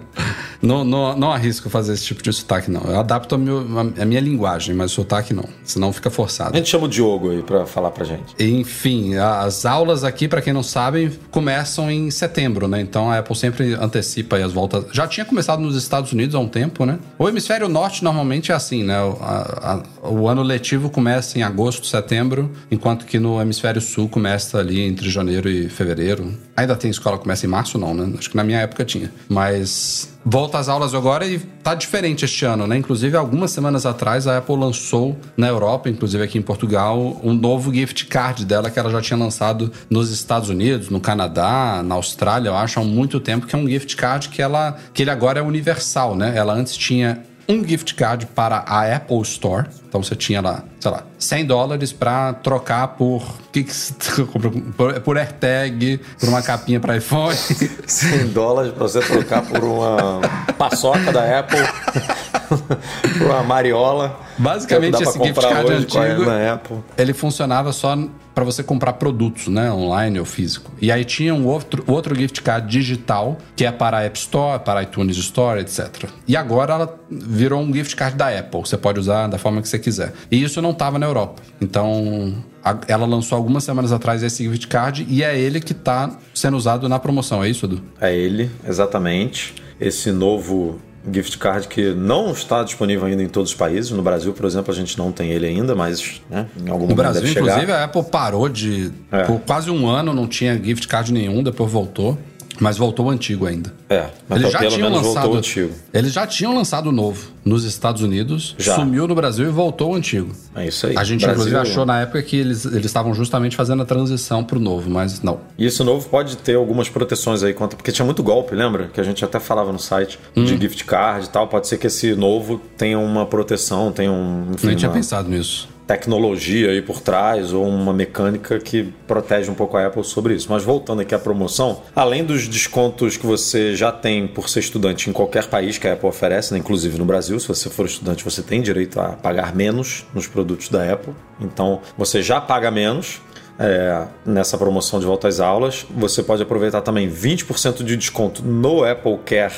não, não, não arrisco fazer esse tipo de sotaque, não. Eu adapto a, meu, a minha linguagem, mas sotaque não. Senão fica forçado. A gente chama o Diogo aí pra falar pra gente. Enfim, as aulas aqui, para quem não sabe, começam em setembro, né? Então a Apple sempre antecipa as voltas. Já tinha começado nos Estados Unidos há um tempo, né? O hemisfério norte normalmente é assim, né? O, a, a, o ano letivo começa em agosto, setembro, enquanto que no hemisfério sul começa ali entre janeiro e fevereiro. Ainda tem escola que começa em março, não, né? Acho que na minha época tinha. Mas volta às aulas agora e tá diferente este ano, né? Inclusive, algumas semanas atrás, a Apple lançou na Europa, inclusive aqui em Portugal, um novo gift card dela que ela já tinha lançado nos Estados Unidos, no Canadá, na Austrália, eu acho, há muito tempo, que é um gift card que ela que ele agora é universal, né? Ela antes tinha um gift card para a Apple Store. Então você tinha lá, sei lá, 100 dólares para trocar por. Por, por AirTag, por uma capinha para iPhone. 100 dólares para você trocar por uma paçoca da Apple, uma mariola. Basicamente, esse gift card antigo, ele funcionava só para você comprar produtos, né, online ou físico. E aí tinha um outro, outro gift card digital, que é para a App Store, para a iTunes Store, etc. E agora ela virou um gift card da Apple. Você pode usar da forma que você quiser. E isso não estava na Europa. Então, ela lançou algumas semanas atrás esse gift card e é ele que está sendo usado na promoção. É isso, Edu? É ele, exatamente. Esse novo gift card que não está disponível ainda em todos os países. No Brasil, por exemplo, a gente não tem ele ainda, mas né, em algum no momento Brasil, deve chegar. inclusive, a Apple parou de... É. Por quase um ano não tinha gift card nenhum, depois voltou. Mas voltou o antigo ainda. É, mas eles já pelo tinham menos lançado, voltou o antigo. Eles já tinham lançado o novo nos Estados Unidos, já. sumiu no Brasil e voltou o antigo. É isso aí. A gente Brasil... inclusive achou na época que eles, eles estavam justamente fazendo a transição pro novo, mas não. E esse novo pode ter algumas proteções aí contra. Porque tinha muito golpe, lembra? Que a gente até falava no site hum. de gift card e tal. Pode ser que esse novo tenha uma proteção, tenha um. Enfim, Nem tinha uma... pensado nisso tecnologia aí por trás ou uma mecânica que protege um pouco a Apple sobre isso. Mas voltando aqui à promoção, além dos descontos que você já tem por ser estudante em qualquer país que a Apple oferece, né? inclusive no Brasil, se você for estudante, você tem direito a pagar menos nos produtos da Apple. Então você já paga menos. É, nessa promoção de volta às aulas, você pode aproveitar também 20% de desconto no Apple Care.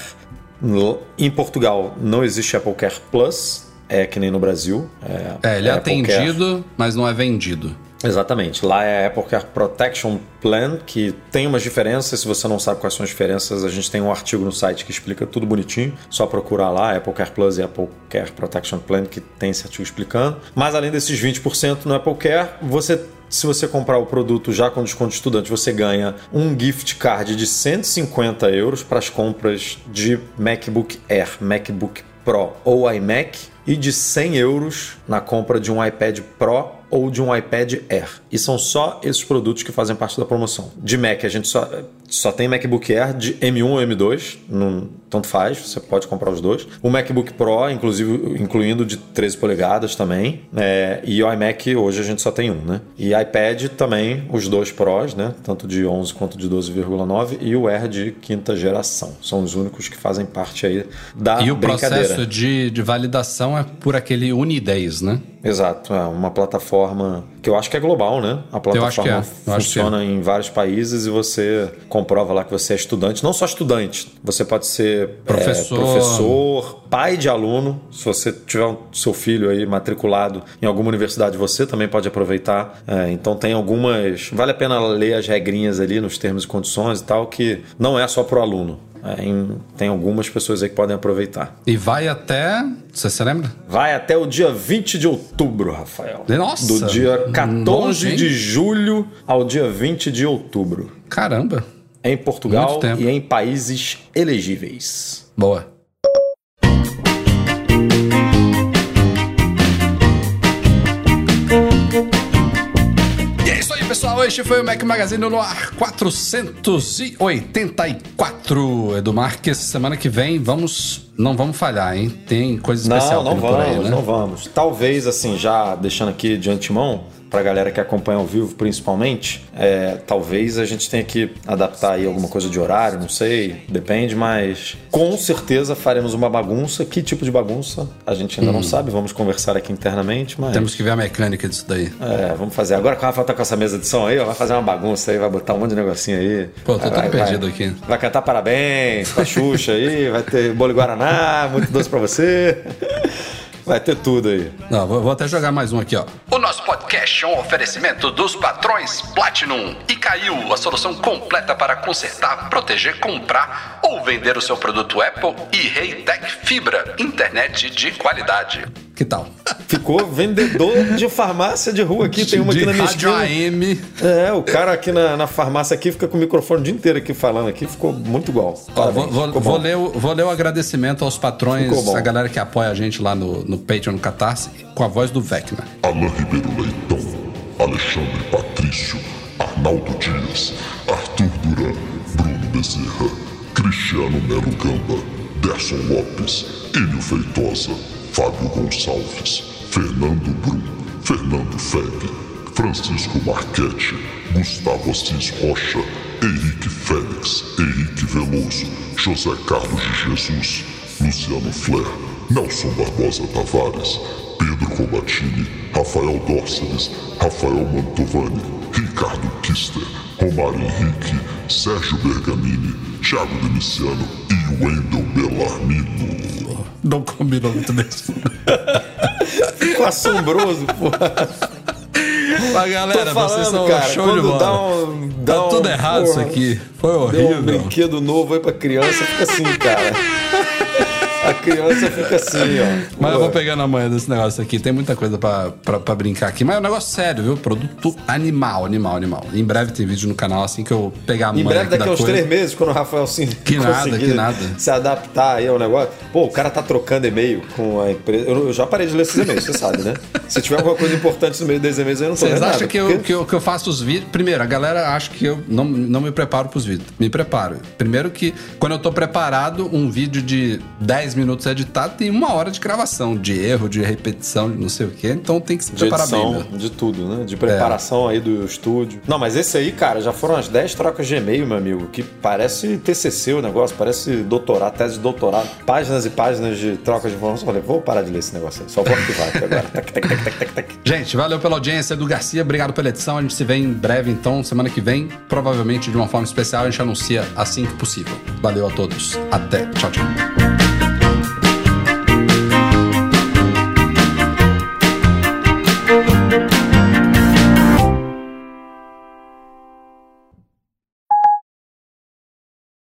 No, em Portugal não existe Apple Care Plus, é que nem no Brasil. É, é ele é, atendido, Care. mas não é vendido. Exatamente. Lá é a Apple Care Protection Plan, que tem umas diferenças. Se você não sabe quais são as diferenças, a gente tem um artigo no site que explica tudo bonitinho. Só procurar lá, Apple Care Plus e Apple Care Protection Plan, que tem esse artigo explicando. Mas além desses 20% no Apple Care, você se você comprar o produto já com desconto de estudante, você ganha um gift card de 150 euros para as compras de MacBook Air, MacBook Pro ou iMac e de 100 euros na compra de um iPad Pro ou de um iPad Air. E são só esses produtos que fazem parte da promoção. De Mac, a gente só, só tem MacBook Air de M1 ou M2, não, tanto faz, você pode comprar os dois. O MacBook Pro, inclusive, incluindo de 13 polegadas também. É, e o iMac, hoje a gente só tem um, né? E iPad também, os dois Pros, né? Tanto de 11 quanto de 12,9 e o Air de quinta geração. São os únicos que fazem parte aí da e. E o processo de, de validação é por aquele Uni10, né? Exato, é uma plataforma eu acho que é global, né? A plataforma é. funciona em vários países e você comprova lá que você é estudante, não só estudante, você pode ser professor, é, professor pai de aluno. Se você tiver um, seu filho aí matriculado em alguma universidade, você também pode aproveitar. É, então tem algumas, vale a pena ler as regrinhas ali nos termos e condições e tal, que não é só para o aluno. É, em, tem algumas pessoas aí que podem aproveitar. E vai até. Você se lembra? Vai até o dia 20 de outubro, Rafael. Nossa! Do dia 14 longe, de julho ao dia 20 de outubro. Caramba! Em Portugal e em países elegíveis. Boa. Este foi o Mac Magazine no ar 484. Edu Marques, semana que vem vamos. Não vamos falhar, hein? Tem coisa especial Não, não vamos, aí, né? não vamos. Talvez, assim, já deixando aqui de antemão, para a galera que acompanha ao vivo principalmente, é, talvez a gente tenha que adaptar aí alguma coisa de horário, não sei, depende, mas com certeza faremos uma bagunça. Que tipo de bagunça? A gente ainda hum. não sabe, vamos conversar aqui internamente, mas... Temos que ver a mecânica disso daí. É, vamos fazer. Agora que o Rafa tá com essa mesa de som aí, ó, vai fazer uma bagunça aí, vai botar um monte de negocinho aí. Pô, tô vai, todo perdido vai, aqui. Vai cantar parabéns pra Xuxa aí, vai ter bolo Guaraná, muito doce pra você. Vai ter tudo aí. Não, vou, vou, até jogar mais um aqui, ó. O nosso podcast é um oferecimento dos patrões Platinum. E caiu a solução completa para consertar, proteger, comprar ou vender o seu produto Apple e Reitec Fibra, internet de qualidade. Que tal? Ficou vendedor de farmácia de rua aqui. Tem uma aqui na minha rádio AM. É, o cara aqui na, na, farmácia aqui fica com o microfone o dia inteiro aqui falando aqui. Ficou muito igual. Ó, vou, vou, vou, ler o, vou ler o agradecimento aos patrões, a galera que apoia a gente lá no, no Patreon, no Catarse, com a voz do Vecna. Alain Ribeiro Leitão, Alexandre Patrício, Arnaldo Dias, Arthur Duran, Bruno Bezerra, Cristiano Melo Gamba, Derson Lopes, Enio Feitosa, Fábio Gonçalves, Fernando Brum, Fernando Feb, Francisco Marchetti, Gustavo Assis Rocha, Henrique Félix, Henrique Veloso, José Carlos de Jesus, Luciano Flair, Nelson Barbosa Tavares, Pedro Cobatini, Rafael Dórceles, Rafael Mantovani, Ricardo Kister, Romário Henrique, Sérgio Bergamini, Thiago Demiciano e Wendel Bellarmino. Não combinou muito bem. Ficou assombroso, porra. Mas galera, falando, vocês são cara, show de bola. Dá um, dá tá um, tudo errado porra, isso aqui. Foi horrível. Deu um brinquedo novo aí pra criança, fica assim, cara. A criança fica assim, ó. Mas eu vou pegar na manhã desse negócio aqui. Tem muita coisa pra, pra, pra, brincar aqui. Mas é um negócio sério, viu? Produto animal, animal, animal. Em breve tem vídeo no canal assim que eu pegar a manhã. Em breve, daqui a uns três meses, quando o Rafael se que nada, que nada. se adaptar aí ao negócio. Pô, o cara tá trocando e-mail com a empresa. Eu, eu já parei de ler esses e-mails, você sabe, né? Se tiver alguma coisa importante no meio dos e-mails, eu não tô Vocês acham nada, que, eu, porque- que, eu, que eu faço os vídeos. Primeiro, a galera acha que eu não, não me preparo pros vídeos. Me preparo. Primeiro que quando eu tô preparado, um vídeo de 10 minutos editado tem uma hora de gravação, de erro, de repetição, de não sei o quê. Então tem que se De preparar edição, bem. Meu. de tudo, né? De preparação aí do estúdio. Não, mas esse aí, cara, já foram as 10 trocas de e-mail, meu amigo, que parece TCC o negócio, parece doutorado, tese de doutorado. Páginas e páginas de troca de informação. Falei, vou parar de ler esse negócio aí, só vou arquivar aqui agora. Tac, tac, tac, tac, tac. Gente, valeu pela audiência do Garcia, obrigado pela edição. A gente se vê em breve, então, semana que vem, provavelmente de uma forma especial, a gente anuncia assim que possível. Valeu a todos. Até. Tchau, tchau.